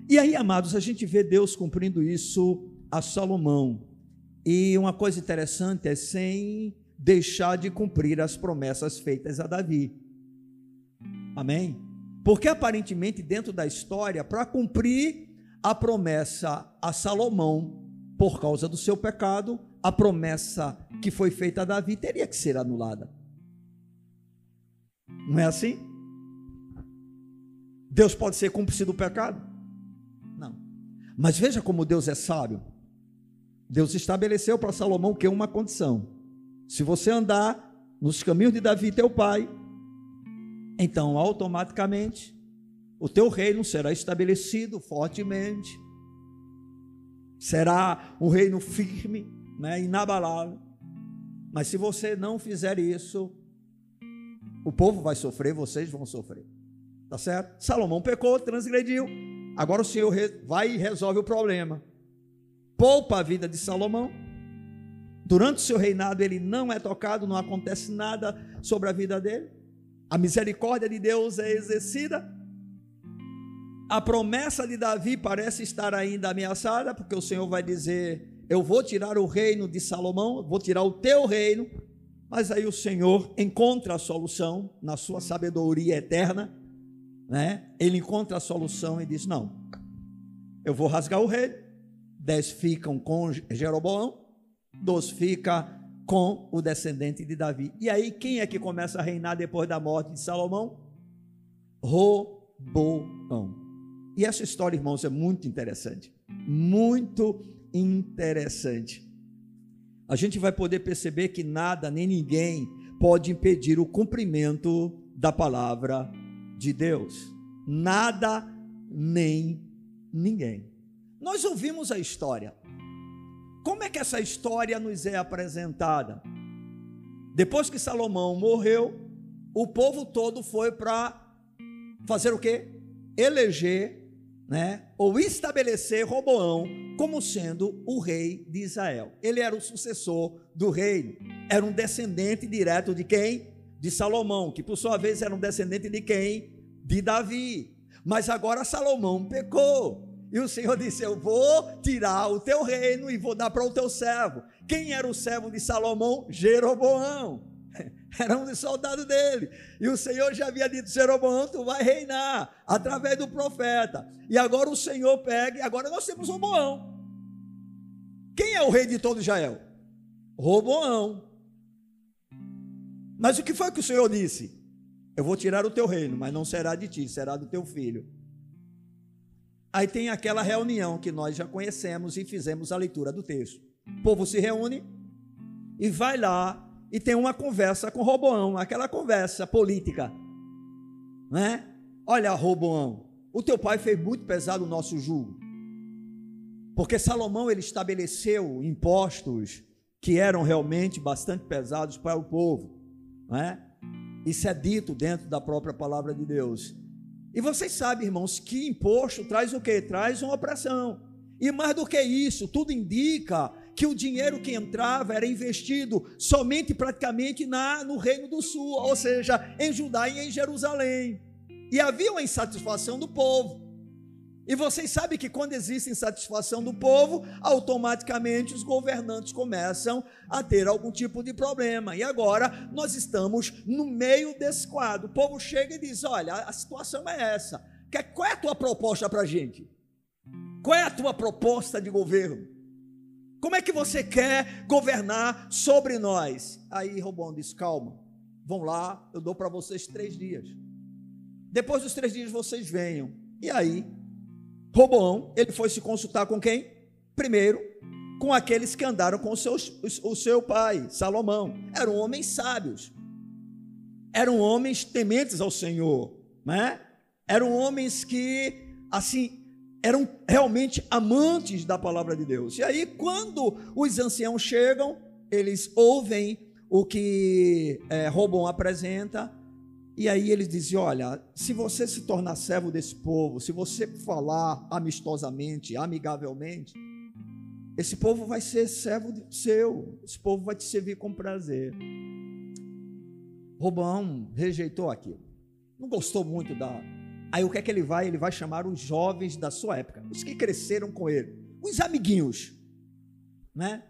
E aí, amados, a gente vê Deus cumprindo isso a Salomão. E uma coisa interessante é sem deixar de cumprir as promessas feitas a Davi. Amém? Porque aparentemente, dentro da história, para cumprir a promessa a Salomão, por causa do seu pecado, a promessa que foi feita a Davi teria que ser anulada. Não é assim? Deus pode ser cúmplice do pecado? Mas veja como Deus é sábio. Deus estabeleceu para Salomão que uma condição: se você andar nos caminhos de Davi, teu pai, então automaticamente o teu reino será estabelecido fortemente, será um reino firme, né, inabalável. Mas se você não fizer isso, o povo vai sofrer, vocês vão sofrer. Tá certo? Salomão pecou, transgrediu. Agora o Senhor vai e resolve o problema poupa a vida de Salomão. Durante o seu reinado, ele não é tocado, não acontece nada sobre a vida dele. A misericórdia de Deus é exercida. A promessa de Davi parece estar ainda ameaçada, porque o Senhor vai dizer: Eu vou tirar o reino de Salomão, vou tirar o teu reino. Mas aí o Senhor encontra a solução na sua sabedoria eterna, né? Ele encontra a solução e diz: Não, eu vou rasgar o reino, dez ficam com Jeroboão, dois ficam com o descendente de Davi. E aí, quem é que começa a reinar depois da morte de Salomão? Roboão. E essa história, irmãos, é muito interessante. Muito interessante. A gente vai poder perceber que nada nem ninguém pode impedir o cumprimento da palavra de Deus. Nada nem ninguém. Nós ouvimos a história. Como é que essa história nos é apresentada? Depois que Salomão morreu, o povo todo foi para fazer o quê? Eleger, né, ou estabelecer Roboão como sendo o rei de Israel. Ele era o sucessor do reino. Era um descendente direto de quem? De Salomão, que por sua vez era um descendente de quem? De Davi. Mas agora Salomão pecou. E o Senhor disse: Eu vou tirar o teu reino e vou dar para o teu servo. Quem era o servo de Salomão? Jeroboão. Era um dos soldados dele. E o Senhor já havia dito: Jeroboão, tu vai reinar através do profeta. E agora o Senhor pega, e agora nós temos Roboão. Quem é o rei de todo Israel? Roboão. Mas o que foi que o Senhor disse? Eu vou tirar o teu reino, mas não será de ti, será do teu filho. Aí tem aquela reunião que nós já conhecemos e fizemos a leitura do texto. O povo se reúne e vai lá e tem uma conversa com Roboão, aquela conversa política, né? Olha, Roboão, o teu pai fez muito pesado o nosso jugo. Porque Salomão ele estabeleceu impostos que eram realmente bastante pesados para o povo, né? Isso é dito dentro da própria palavra de Deus. E vocês sabem, irmãos, que imposto traz o quê? Traz uma opressão. E mais do que isso, tudo indica que o dinheiro que entrava era investido somente praticamente na, no Reino do Sul, ou seja, em Judá e em Jerusalém. E havia uma insatisfação do povo. E vocês sabem que quando existe insatisfação do povo, automaticamente os governantes começam a ter algum tipo de problema. E agora nós estamos no meio desse quadro. O povo chega e diz: Olha, a situação é essa. Qual é a tua proposta para a gente? Qual é a tua proposta de governo? Como é que você quer governar sobre nós? Aí Robão diz: Calma, vão lá, eu dou para vocês três dias. Depois dos três dias vocês venham. E aí Roboão, ele foi se consultar com quem? Primeiro, com aqueles que andaram com o seu, o seu pai, Salomão. Eram homens sábios, eram homens tementes ao Senhor, né? eram homens que, assim, eram realmente amantes da palavra de Deus. E aí, quando os anciãos chegam, eles ouvem o que é, apresenta, e aí eles dizem: Olha, se você se tornar servo desse povo, se você falar amistosamente, amigavelmente, esse povo vai ser servo seu, esse povo vai te servir com prazer. Robão rejeitou aquilo, não gostou muito da. Aí o que é que ele vai? Ele vai chamar os jovens da sua época, os que cresceram com ele, os amiguinhos, né?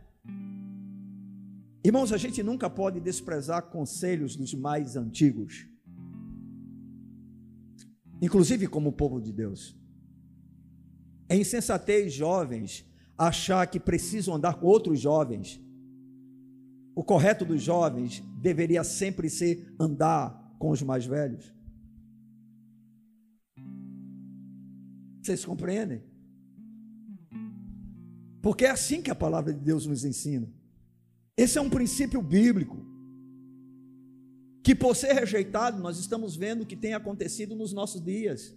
Irmãos, a gente nunca pode desprezar conselhos dos mais antigos, inclusive como povo de Deus. É insensatez, jovens, achar que precisam andar com outros jovens. O correto dos jovens deveria sempre ser andar com os mais velhos. Vocês compreendem? Porque é assim que a palavra de Deus nos ensina. Esse é um princípio bíblico. Que por ser rejeitado, nós estamos vendo que tem acontecido nos nossos dias.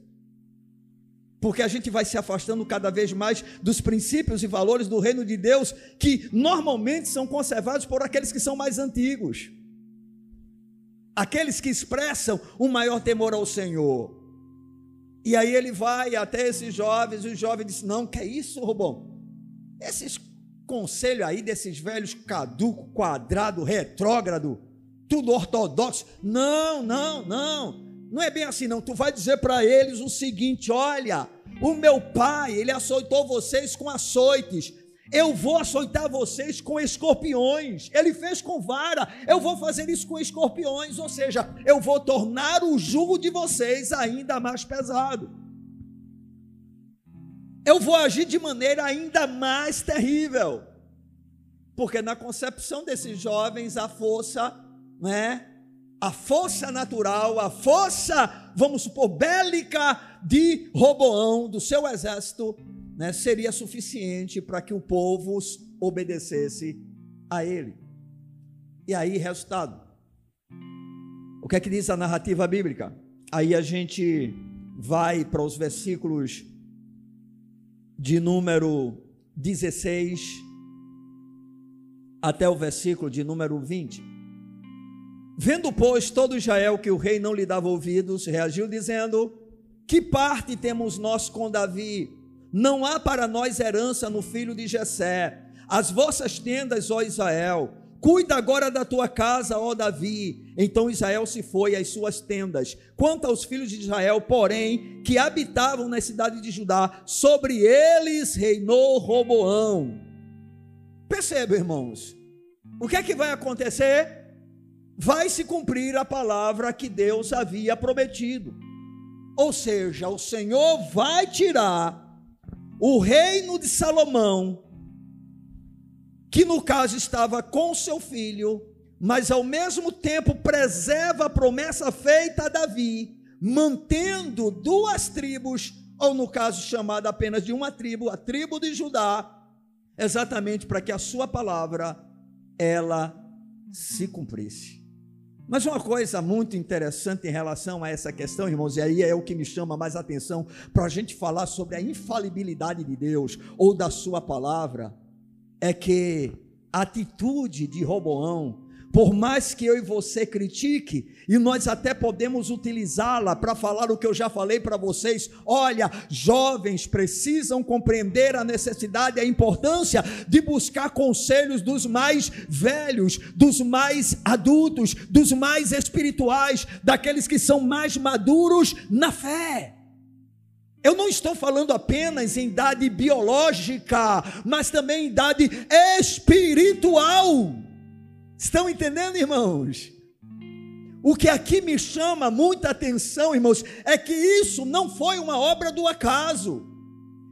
Porque a gente vai se afastando cada vez mais dos princípios e valores do reino de Deus, que normalmente são conservados por aqueles que são mais antigos. Aqueles que expressam o maior temor ao Senhor. E aí ele vai até esses jovens, e os jovens dizem: Não, que é isso, Robão? Esses conselho aí desses velhos caduco, quadrado, retrógrado, tudo ortodoxo. Não, não, não. Não é bem assim, não. Tu vai dizer para eles o seguinte: olha, o meu pai, ele açoitou vocês com açoites. Eu vou açoitar vocês com escorpiões. Ele fez com vara. Eu vou fazer isso com escorpiões. Ou seja, eu vou tornar o jugo de vocês ainda mais pesado eu vou agir de maneira ainda mais terrível. Porque na concepção desses jovens, a força, né? A força natural, a força, vamos supor, bélica de Roboão, do seu exército, né, seria suficiente para que o povo obedecesse a ele. E aí, resultado. O que é que diz a narrativa bíblica? Aí a gente vai para os versículos de número 16 até o versículo de número 20. Vendo, pois, todo Israel que o rei não lhe dava ouvidos, reagiu dizendo: Que parte temos nós com Davi? Não há para nós herança no filho de Jessé. As vossas tendas, ó Israel, Cuida agora da tua casa, ó Davi. Então Israel se foi às suas tendas. Quanto aos filhos de Israel, porém, que habitavam na cidade de Judá, sobre eles reinou Roboão. Perceba, irmãos, o que é que vai acontecer? Vai se cumprir a palavra que Deus havia prometido. Ou seja, o Senhor vai tirar o reino de Salomão que no caso estava com seu filho, mas ao mesmo tempo preserva a promessa feita a Davi, mantendo duas tribos, ou no caso chamada apenas de uma tribo, a tribo de Judá, exatamente para que a sua palavra ela se cumprisse. Mas uma coisa muito interessante em relação a essa questão, irmãos, e aí é o que me chama mais atenção para a gente falar sobre a infalibilidade de Deus ou da Sua palavra, é que a atitude de Roboão, por mais que eu e você critique, e nós até podemos utilizá-la para falar o que eu já falei para vocês, olha, jovens precisam compreender a necessidade e a importância de buscar conselhos dos mais velhos, dos mais adultos, dos mais espirituais, daqueles que são mais maduros na fé. Eu não estou falando apenas em idade biológica, mas também em idade espiritual. Estão entendendo, irmãos? O que aqui me chama muita atenção, irmãos, é que isso não foi uma obra do acaso.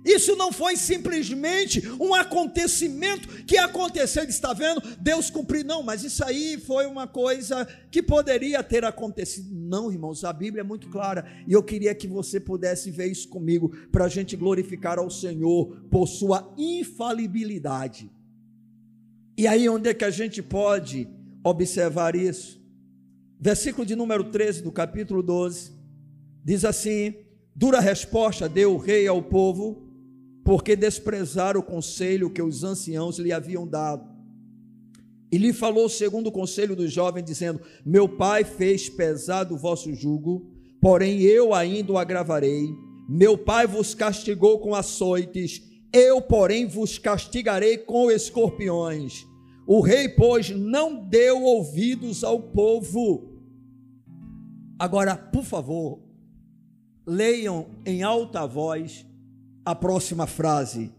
Isso não foi simplesmente um acontecimento que aconteceu, está vendo? Deus cumpriu, não, mas isso aí foi uma coisa que poderia ter acontecido. Não, irmãos, a Bíblia é muito clara e eu queria que você pudesse ver isso comigo, para a gente glorificar ao Senhor por sua infalibilidade. E aí, onde é que a gente pode observar isso? Versículo de número 13 do capítulo 12 diz assim: Dura resposta deu o rei ao povo, porque desprezaram o conselho que os anciãos lhe haviam dado. E lhe falou segundo o conselho do jovem, dizendo: Meu pai fez pesado o vosso jugo, porém eu ainda o agravarei. Meu pai vos castigou com açoites, eu, porém, vos castigarei com escorpiões. O rei, pois, não deu ouvidos ao povo. Agora, por favor, leiam em alta voz a próxima frase.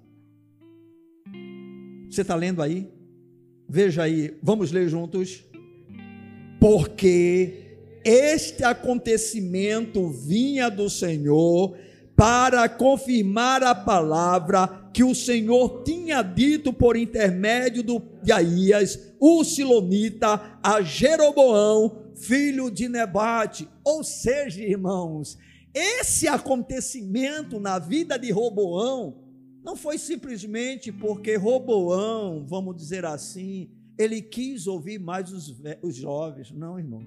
Você está lendo aí? Veja aí, vamos ler juntos. Porque este acontecimento vinha do Senhor para confirmar a palavra que o Senhor tinha dito por intermédio do, de Aías, o Silonita, a Jeroboão, filho de Nebate. Ou seja, irmãos, esse acontecimento na vida de Roboão não foi simplesmente porque Roboão, vamos dizer assim, ele quis ouvir mais os, os jovens. Não, irmão.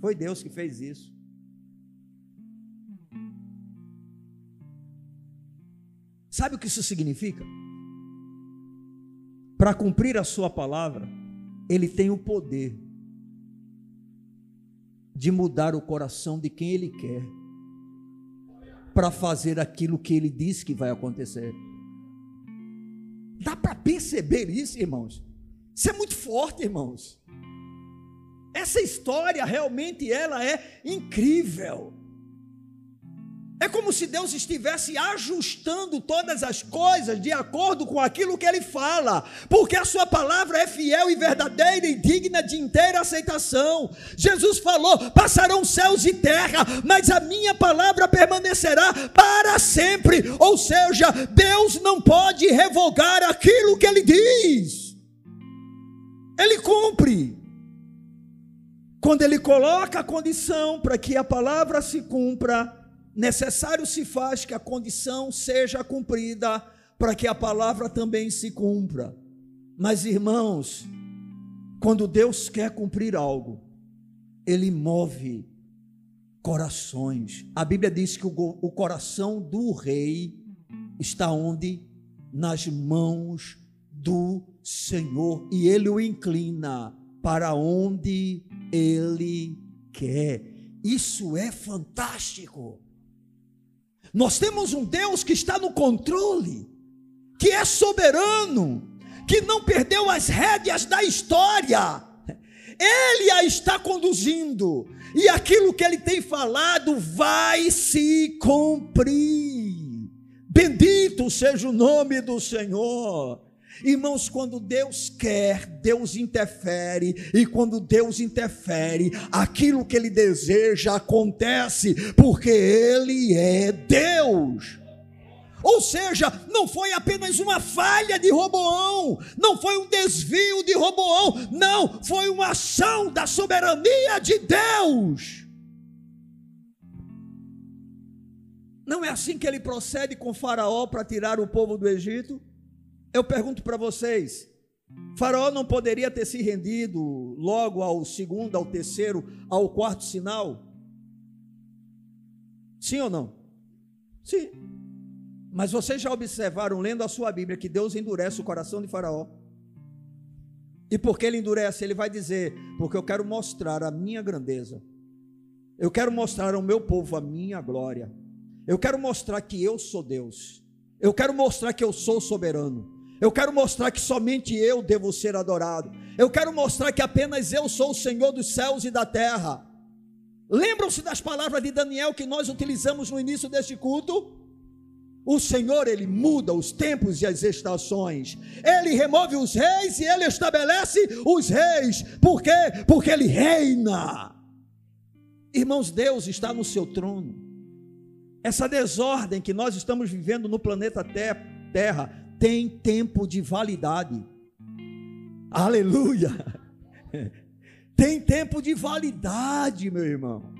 Foi Deus que fez isso. Sabe o que isso significa? Para cumprir a sua palavra, ele tem o poder de mudar o coração de quem ele quer para fazer aquilo que ele diz que vai acontecer. Dá para perceber isso, irmãos? Isso é muito forte, irmãos. Essa história realmente ela é incrível. É como se Deus estivesse ajustando todas as coisas de acordo com aquilo que Ele fala, porque a Sua palavra é fiel e verdadeira e digna de inteira aceitação. Jesus falou: passarão céus e terra, mas a minha palavra permanecerá para sempre. Ou seja, Deus não pode revogar aquilo que Ele diz, Ele cumpre. Quando Ele coloca a condição para que a palavra se cumpra, necessário se faz que a condição seja cumprida para que a palavra também se cumpra. Mas, irmãos, quando Deus quer cumprir algo, Ele move corações. A Bíblia diz que o, coração do rei está onde? Nas mãos do Senhor, e Ele o inclina para onde Ele quer. Isso é fantástico. Nós temos um Deus que está no controle, que é soberano, que não perdeu as rédeas da história. Ele a está conduzindo, e aquilo que ele tem falado vai se cumprir. Bendito seja o nome do Senhor. Irmãos, quando Deus quer, Deus interfere, e quando Deus interfere, aquilo que Ele deseja acontece, porque Ele é Deus. Ou seja, não foi apenas uma falha de Roboão, não foi um desvio de Roboão, não, foi uma ação da soberania de Deus. Não é assim que ele procede com Faraó para tirar o povo do Egito? Eu pergunto para vocês: Faraó não poderia ter se rendido logo ao segundo, ao terceiro, ao quarto sinal? Sim ou não? Sim. Mas vocês já observaram, lendo a sua Bíblia, que Deus endurece o coração de Faraó? E por que ele endurece? Ele vai dizer: Porque eu quero mostrar a minha grandeza. Eu quero mostrar ao meu povo a minha glória. Eu quero mostrar que eu sou Deus. Eu quero mostrar que eu sou soberano. Eu quero mostrar que somente eu devo ser adorado. Eu quero mostrar que apenas eu sou o Senhor dos céus e da terra. Lembram-se das palavras de Daniel que nós utilizamos no início deste culto? O Senhor, ele muda os tempos e as estações. Ele remove os reis e ele estabelece os reis. Por quê? Porque ele reina. Irmãos, Deus está no seu trono. Essa desordem que nós estamos vivendo no planeta Terra tem tempo de validade. Aleluia! Tem tempo de validade, meu irmão.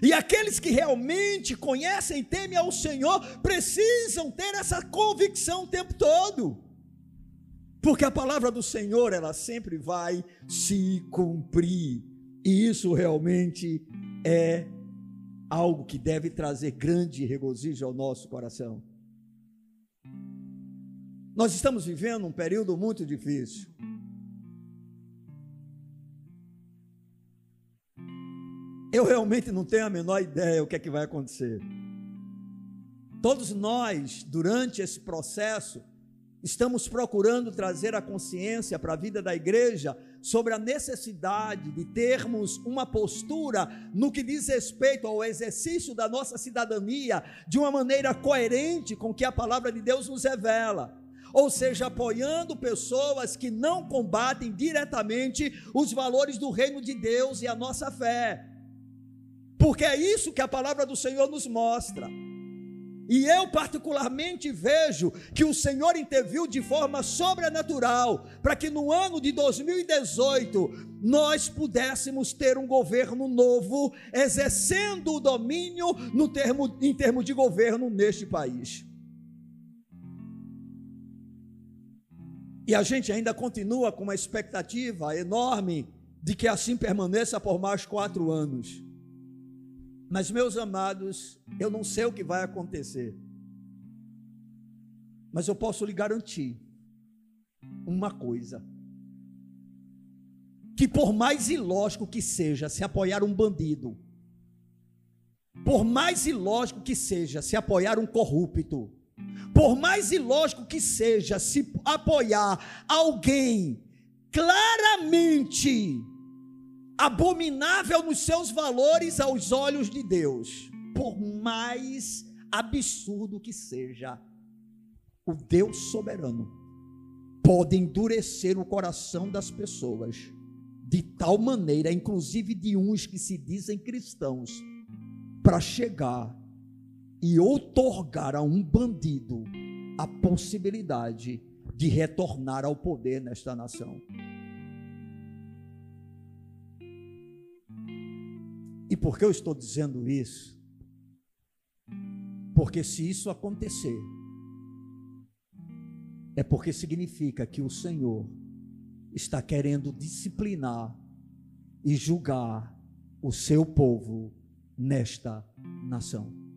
E aqueles que realmente conhecem e temem ao Senhor precisam ter essa convicção o tempo todo. Porque a palavra do Senhor, ela sempre vai se cumprir. E isso realmente é algo que deve trazer grande regozijo ao nosso coração. Nós estamos vivendo um período muito difícil. Eu realmente não tenho a menor ideia o que é que vai acontecer. Todos nós, durante esse processo, estamos procurando trazer a consciência para a vida da igreja sobre a necessidade de termos uma postura no que diz respeito ao exercício da nossa cidadania de uma maneira coerente com o que a palavra de Deus nos revela. Ou seja, apoiando pessoas que não combatem diretamente os valores do reino de Deus e a nossa fé. Porque é isso que a palavra do Senhor nos mostra. E eu, particularmente, vejo que o Senhor interviu de forma sobrenatural para que no ano de 2018 nós pudéssemos ter um governo novo, exercendo o domínio no termo, em termos de governo neste país. E a gente ainda continua com uma expectativa enorme de que assim permaneça por mais quatro anos. Mas, meus amados, eu não sei o que vai acontecer. Mas eu posso lhe garantir uma coisa: que por mais ilógico que seja se apoiar um bandido, por mais ilógico que seja se apoiar um corrupto, por mais ilógico que seja se apoiar alguém claramente abominável nos seus valores aos olhos de Deus, por mais absurdo que seja, o Deus soberano pode endurecer o coração das pessoas de tal maneira, inclusive de uns que se dizem cristãos, para chegar e outorgar a um bandido a possibilidade de retornar ao poder nesta nação. E por que eu estou dizendo isso? Porque se isso acontecer, é porque significa que o Senhor está querendo disciplinar e julgar o seu povo nesta nação.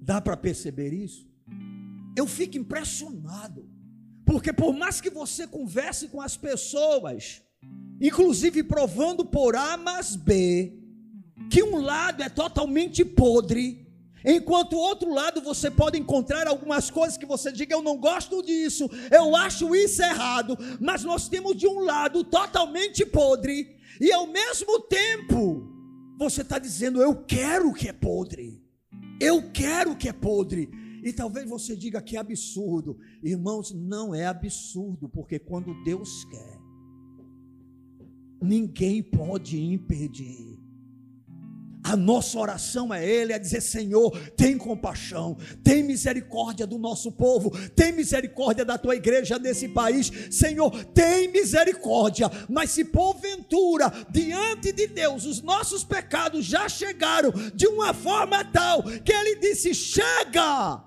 Dá para perceber isso? Eu fico impressionado, porque por mais que você converse com as pessoas, inclusive provando por A mais B, que um lado é totalmente podre, enquanto o outro lado você pode encontrar algumas coisas que você diga eu não gosto disso, eu acho isso errado, mas nós temos de um lado totalmente podre e ao mesmo tempo você está dizendo eu quero o que é podre, eu quero o que é podre. E talvez você diga que é absurdo, irmãos, não é absurdo, porque quando Deus quer, ninguém pode impedir. A nossa oração é Ele, é dizer: Senhor, tem compaixão, tem misericórdia do nosso povo, tem misericórdia da tua igreja nesse país, Senhor, tem misericórdia. Mas se porventura, diante de Deus, os nossos pecados já chegaram de uma forma tal que Ele disse: Chega,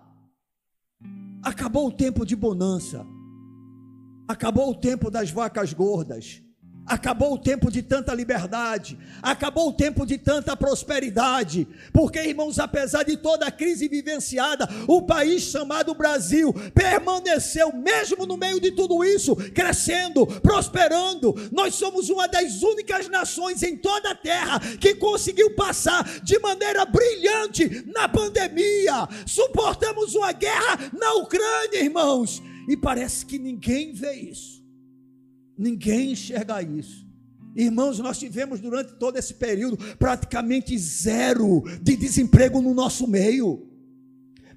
acabou o tempo de bonança, acabou o tempo das vacas gordas Acabou o tempo de tanta liberdade, acabou o tempo de tanta prosperidade, porque, irmãos, apesar de toda a crise vivenciada, o país chamado Brasil permaneceu, mesmo no meio de tudo isso, crescendo, prosperando. Nós somos uma das únicas nações em toda a terra que conseguiu passar de maneira brilhante na pandemia. Suportamos uma guerra na Ucrânia, irmãos, e parece que ninguém vê isso. Ninguém enxerga isso. Irmãos, nós tivemos durante todo esse período praticamente zero de desemprego no nosso meio.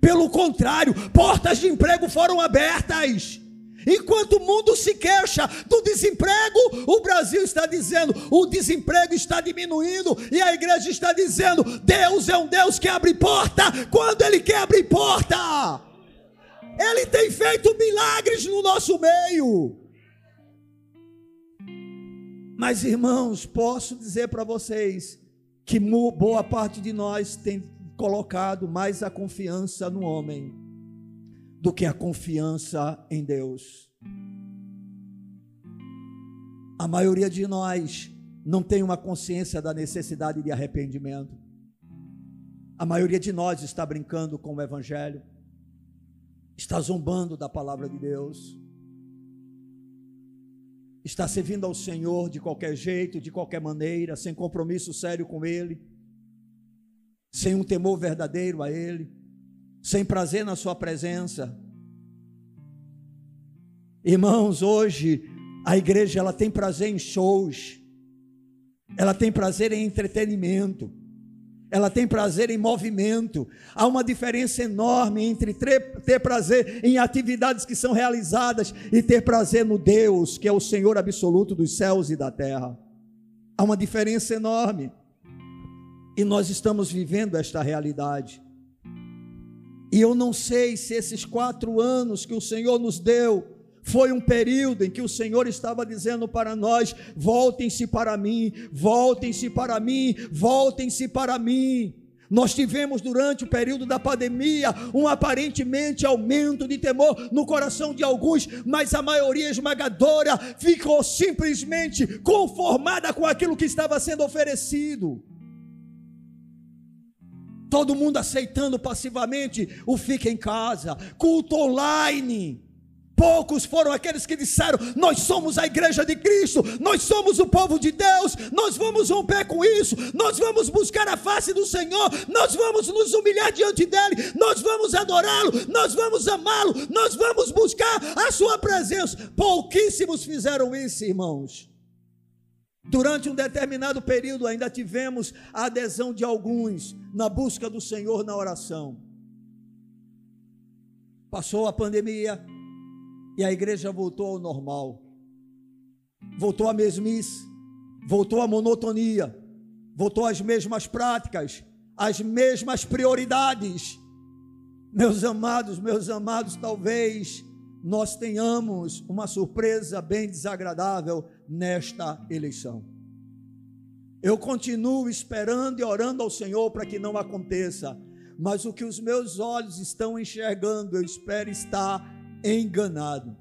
Pelo contrário, portas de emprego foram abertas. Enquanto o mundo se queixa do desemprego, o Brasil está dizendo: o desemprego está diminuindo, e a igreja está dizendo: Deus é um Deus que abre porta quando Ele quer abrir porta. Ele tem feito milagres no nosso meio. Mas, irmãos, posso dizer para vocês que boa parte de nós tem colocado mais a confiança no homem do que a confiança em Deus. A maioria de nós não tem uma consciência da necessidade de arrependimento. A maioria de nós está brincando com o Evangelho, está zombando da palavra de Deus, está servindo ao Senhor de qualquer jeito, de qualquer maneira, sem compromisso sério com Ele, sem um temor verdadeiro a Ele, sem prazer na Sua presença. Irmãos, hoje a igreja ela tem prazer em shows, ela tem prazer em entretenimento ela tem prazer em movimento. Há uma diferença enorme entre ter prazer em atividades que são realizadas e ter prazer no Deus, que é o Senhor absoluto dos céus e da terra. Há uma diferença enorme. E nós estamos vivendo esta realidade. E eu não sei se esses quatro anos que o Senhor nos deu, foi um período em que o Senhor estava dizendo para nós: voltem-se para mim, voltem-se para mim, voltem-se para mim. Nós tivemos durante o período da pandemia um aparentemente aumento de temor no coração de alguns, mas a maioria esmagadora ficou simplesmente conformada com aquilo que estava sendo oferecido. Todo mundo aceitando passivamente o fica em casa, culto online. Poucos foram aqueles que disseram: Nós somos a igreja de Cristo, nós somos o povo de Deus, nós vamos romper com isso, nós vamos buscar a face do Senhor, nós vamos nos humilhar diante dEle, nós vamos adorá-lo, nós vamos amá-lo, nós vamos buscar a Sua presença. Pouquíssimos fizeram isso, irmãos. Durante um determinado período, ainda tivemos a adesão de alguns na busca do Senhor na oração. Passou a pandemia, e a igreja voltou ao normal. Voltou à mesmice, voltou à monotonia, voltou às mesmas práticas, às mesmas prioridades. Meus amados, meus amados, talvez nós tenhamos uma surpresa bem desagradável nesta eleição. Eu continuo esperando e orando ao Senhor para que não aconteça, mas o que os meus olhos estão enxergando, eu espero estar enganado.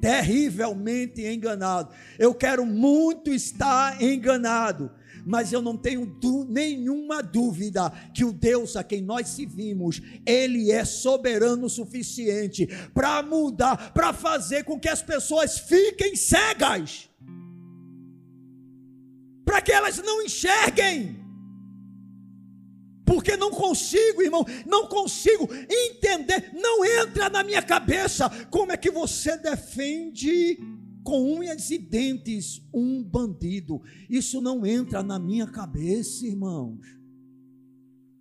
Terrivelmente enganado. Eu quero muito estar enganado, mas eu não tenho nenhuma dúvida que o Deus a quem nós servimos, Ele é soberano o suficiente para mudar, para fazer com que as pessoas fiquem cegas, para que elas não enxerguem porque não consigo, irmão, não consigo entender, não entra na minha cabeça como é que você defende com unhas e dentes um bandido. Isso não entra na minha cabeça, irmãos.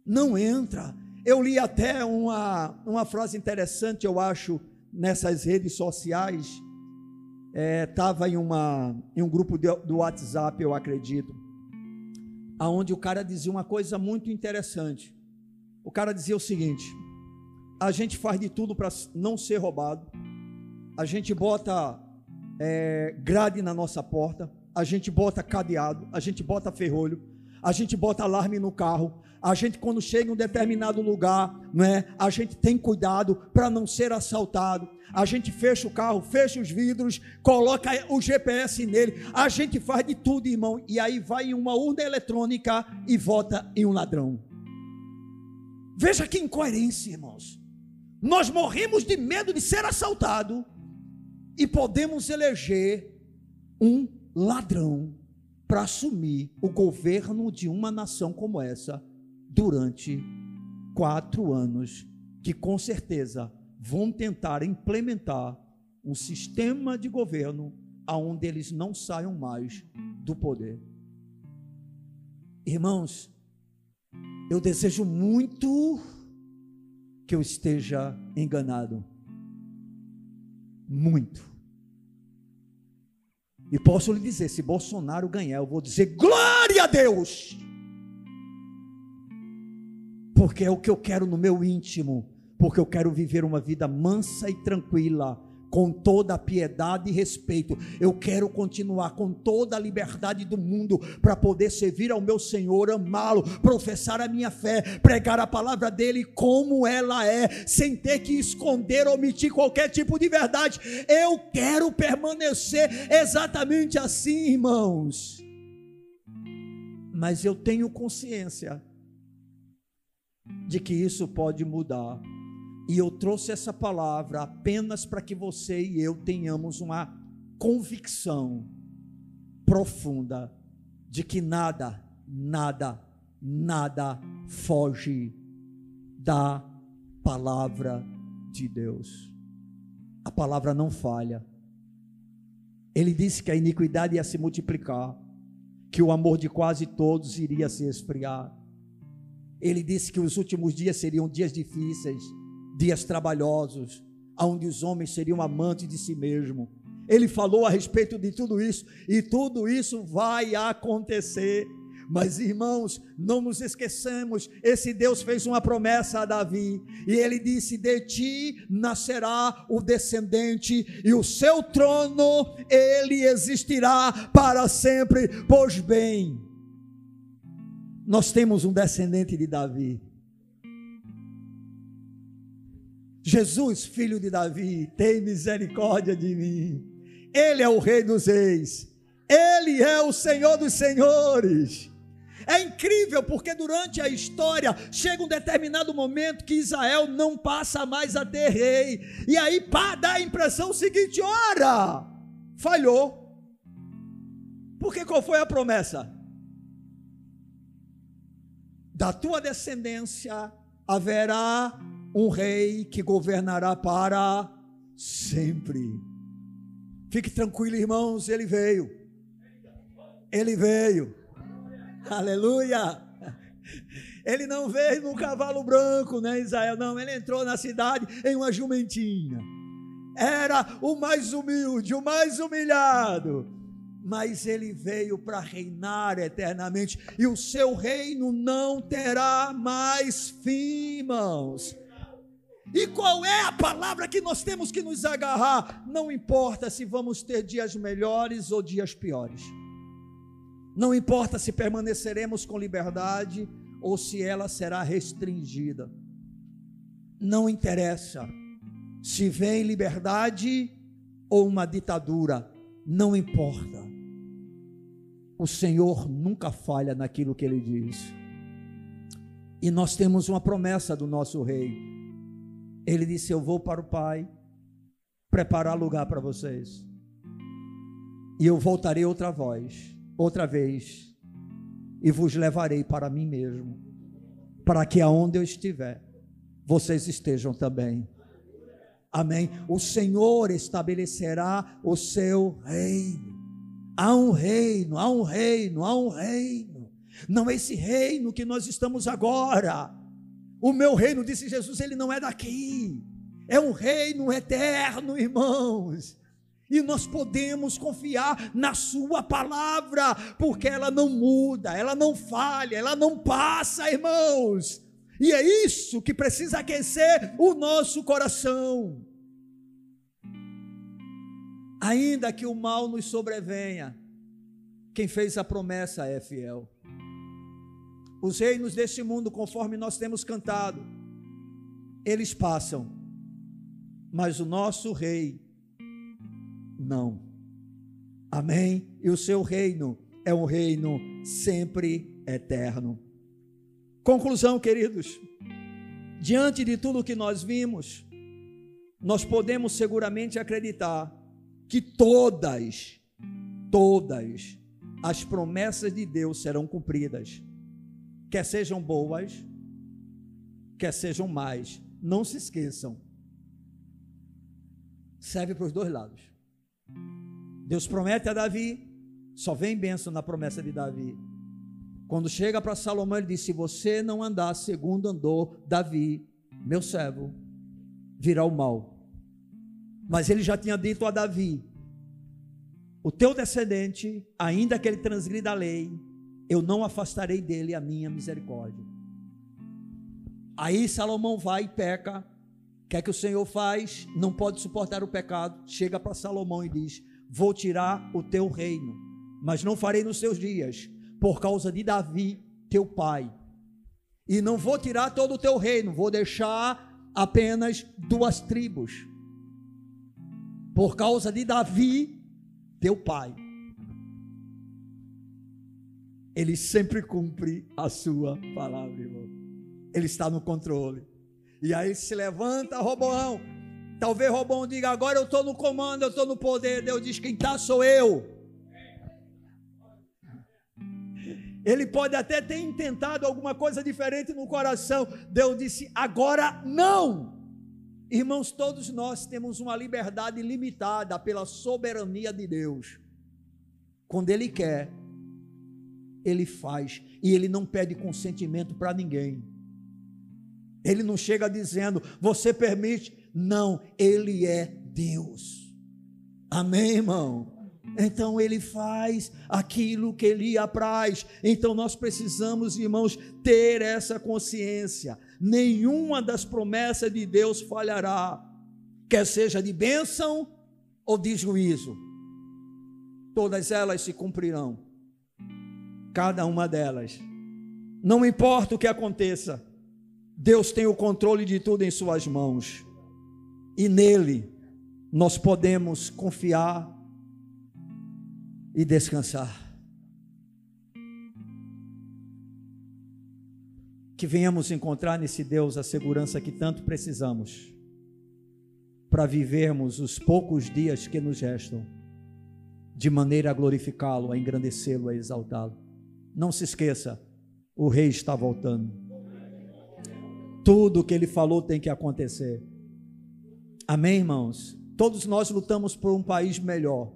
Não entra. Eu li até uma, uma frase interessante, eu acho, nessas redes sociais. Estava é, em, uma, em um grupo de, do WhatsApp, eu acredito aonde o cara dizia uma coisa muito interessante. O cara dizia o seguinte: a gente faz de tudo para não ser roubado, a gente bota é, grade na nossa porta, a gente bota cadeado, a gente bota ferrolho, a gente bota alarme no carro, a gente quando chega em um determinado lugar, não é? A gente tem cuidado para não ser assaltado. A gente fecha o carro, fecha os vidros, coloca o GPS nele. A gente faz de tudo, irmão, e aí vai em uma urna eletrônica e vota em um ladrão. Veja que incoerência, irmãos. Nós morremos de medo de ser assaltado e podemos eleger um ladrão para assumir o governo de uma nação como essa durante quatro anos, que com certeza vão tentar implementar um sistema de governo aonde eles não saiam mais do poder. Irmãos, eu desejo muito que eu esteja enganado. Muito. E posso lhe dizer: se Bolsonaro ganhar, eu vou dizer glória a Deus porque é o que eu quero no meu íntimo, porque eu quero viver uma vida mansa e tranquila, com toda a piedade e respeito. Eu quero continuar com toda a liberdade do mundo para poder servir ao meu Senhor, amá-lo, professar a minha fé, pregar a palavra dele como ela é, sem ter que esconder ou omitir qualquer tipo de verdade. Eu quero permanecer exatamente assim, irmãos. Mas eu tenho consciência de que isso pode mudar e eu trouxe essa palavra apenas para que você e eu tenhamos uma convicção profunda de que nada, nada, nada foge da palavra de Deus. A palavra não falha. Ele disse que a iniquidade ia se multiplicar, que o amor de quase todos iria se esfriar. Ele disse que os últimos dias seriam dias difíceis dias trabalhosos, onde os homens seriam amantes de si mesmo. Ele falou a respeito de tudo isso, e tudo isso vai acontecer. Mas irmãos, não nos esqueçamos, esse Deus fez uma promessa a Davi, e ele disse: De ti nascerá o descendente, e o seu trono ele existirá para sempre. Pois bem, nós temos um descendente de Davi, Jesus, filho de Davi, tem misericórdia de mim. Ele é o Rei dos Reis. Ele é o Senhor dos Senhores. É incrível porque durante a história chega um determinado momento que Israel não passa mais a ter rei. E aí pá, dá a impressão seguinte: ora, falhou. Porque qual foi a promessa? Da tua descendência haverá um rei que governará para sempre. Fique tranquilo, irmãos, ele veio. Ele veio. Aleluia. Ele não veio num cavalo branco, né, Israel? Não, ele entrou na cidade em uma jumentinha. Era o mais humilde, o mais humilhado mas ele veio para reinar eternamente, e o seu reino não terá mais fim, irmãos. E qual é a palavra que nós temos que nos agarrar? Não importa se vamos ter dias melhores ou dias piores. Não importa se permaneceremos com liberdade ou se ela será restringida. Não interessa se vem liberdade ou uma ditadura. Não importa. O Senhor nunca falha naquilo que ele diz. E nós temos uma promessa do nosso rei ele disse: Eu vou para o Pai preparar lugar para vocês. E eu voltarei outra voz, outra vez, e vos levarei para mim mesmo, para que aonde eu estiver, vocês estejam também. Amém. O Senhor estabelecerá o seu reino. Há um reino, há um reino, há um reino. Não é esse reino que nós estamos agora o meu reino, disse Jesus, ele não é daqui. É um reino eterno, irmãos. E nós podemos confiar na Sua palavra, porque ela não muda, ela não falha, ela não passa, irmãos. E é isso que precisa aquecer o nosso coração. Ainda que o mal nos sobrevenha, quem fez a promessa é fiel. Os reinos deste mundo, conforme nós temos cantado, eles passam, mas o nosso rei não. Amém? E o seu reino é um reino sempre eterno. Conclusão, queridos, diante de tudo que nós vimos, nós podemos seguramente acreditar que todas, todas as promessas de Deus serão cumpridas quer sejam boas, quer sejam mais. Não se esqueçam. Serve para os dois lados. Deus promete a Davi, só vem bênção na promessa de Davi. Quando chega para Salomão, ele diz: Se você não andar segundo andou Davi, meu servo, virá o mal. Mas ele já tinha dito a Davi: O teu descendente, ainda que ele transgrida a lei, eu não afastarei dele a minha misericórdia. Aí Salomão vai e peca, que é que o Senhor faz? Não pode suportar o pecado. Chega para Salomão e diz: Vou tirar o teu reino, mas não farei nos seus dias, por causa de Davi, teu pai. E não vou tirar todo o teu reino, vou deixar apenas duas tribos, por causa de Davi, teu pai. Ele sempre cumpre a sua palavra, irmão. Ele está no controle. E aí se levanta Roboão. Talvez Roboão diga: agora eu estou no comando, eu estou no poder. Deus diz: quem está sou eu. Ele pode até ter intentado alguma coisa diferente no coração. Deus disse: agora não. Irmãos, todos nós temos uma liberdade limitada pela soberania de Deus. Quando Ele quer, Ele faz. E Ele não pede consentimento para ninguém. Ele não chega dizendo, você permite. Não, Ele é Deus. Amém, irmão? Então ele faz aquilo que lhe apraz. Então nós precisamos, irmãos, ter essa consciência. Nenhuma das promessas de Deus falhará, quer seja de bênção ou de juízo. Todas elas se cumprirão. Cada uma delas. Não importa o que aconteça, Deus tem o controle de tudo em Suas mãos. E nele nós podemos confiar e descansar. Que venhamos encontrar nesse Deus a segurança que tanto precisamos para vivermos os poucos dias que nos restam de maneira a glorificá-lo, a engrandecê-lo, a exaltá-lo. Não se esqueça, o rei está voltando. Tudo o que ele falou tem que acontecer. Amém, irmãos? Todos nós lutamos por um país melhor.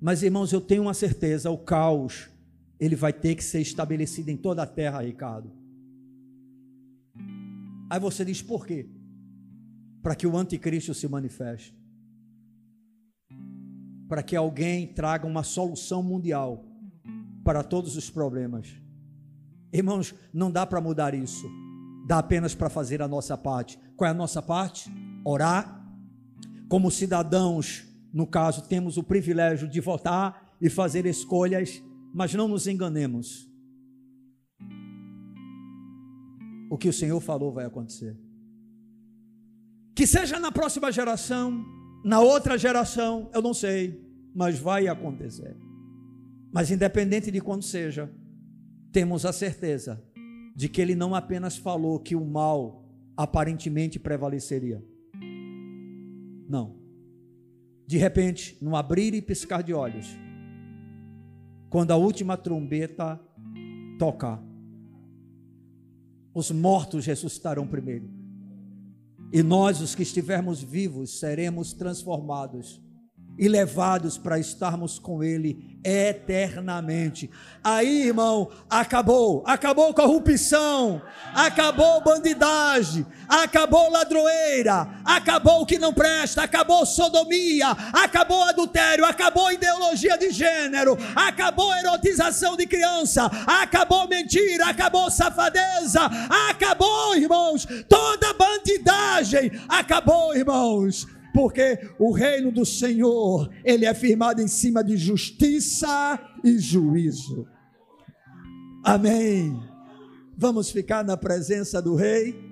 Mas, irmãos, eu tenho uma certeza: o caos, ele vai ter que ser estabelecido em toda a terra, Ricardo. Aí você diz por quê? Para que o anticristo se manifeste. Para que alguém traga uma solução mundial para todos os problemas. Irmãos, não dá para mudar isso dá apenas para fazer a nossa parte. Qual é a nossa parte? Orar. Como cidadãos, no caso, temos o privilégio de votar e fazer escolhas, mas não nos enganemos. O que o Senhor falou vai acontecer. Que seja na próxima geração, na outra geração, eu não sei, mas vai acontecer. Mas independente de quando seja, temos a certeza de que ele não apenas falou que o mal aparentemente prevaleceria. Não. De repente, no abrir e piscar de olhos, quando a última trombeta tocar, os mortos ressuscitarão primeiro. E nós, os que estivermos vivos, seremos transformados e levados para estarmos com Ele eternamente. Aí, irmão, acabou, acabou corrupção, acabou bandidagem, acabou ladroeira, acabou o que não presta, acabou sodomia, acabou adultério, acabou ideologia de gênero, acabou erotização de criança, acabou mentira, acabou safadeza, acabou, irmãos, toda bandidagem, acabou, irmãos porque o reino do Senhor, ele é firmado em cima de justiça e juízo. Amém. Vamos ficar na presença do rei.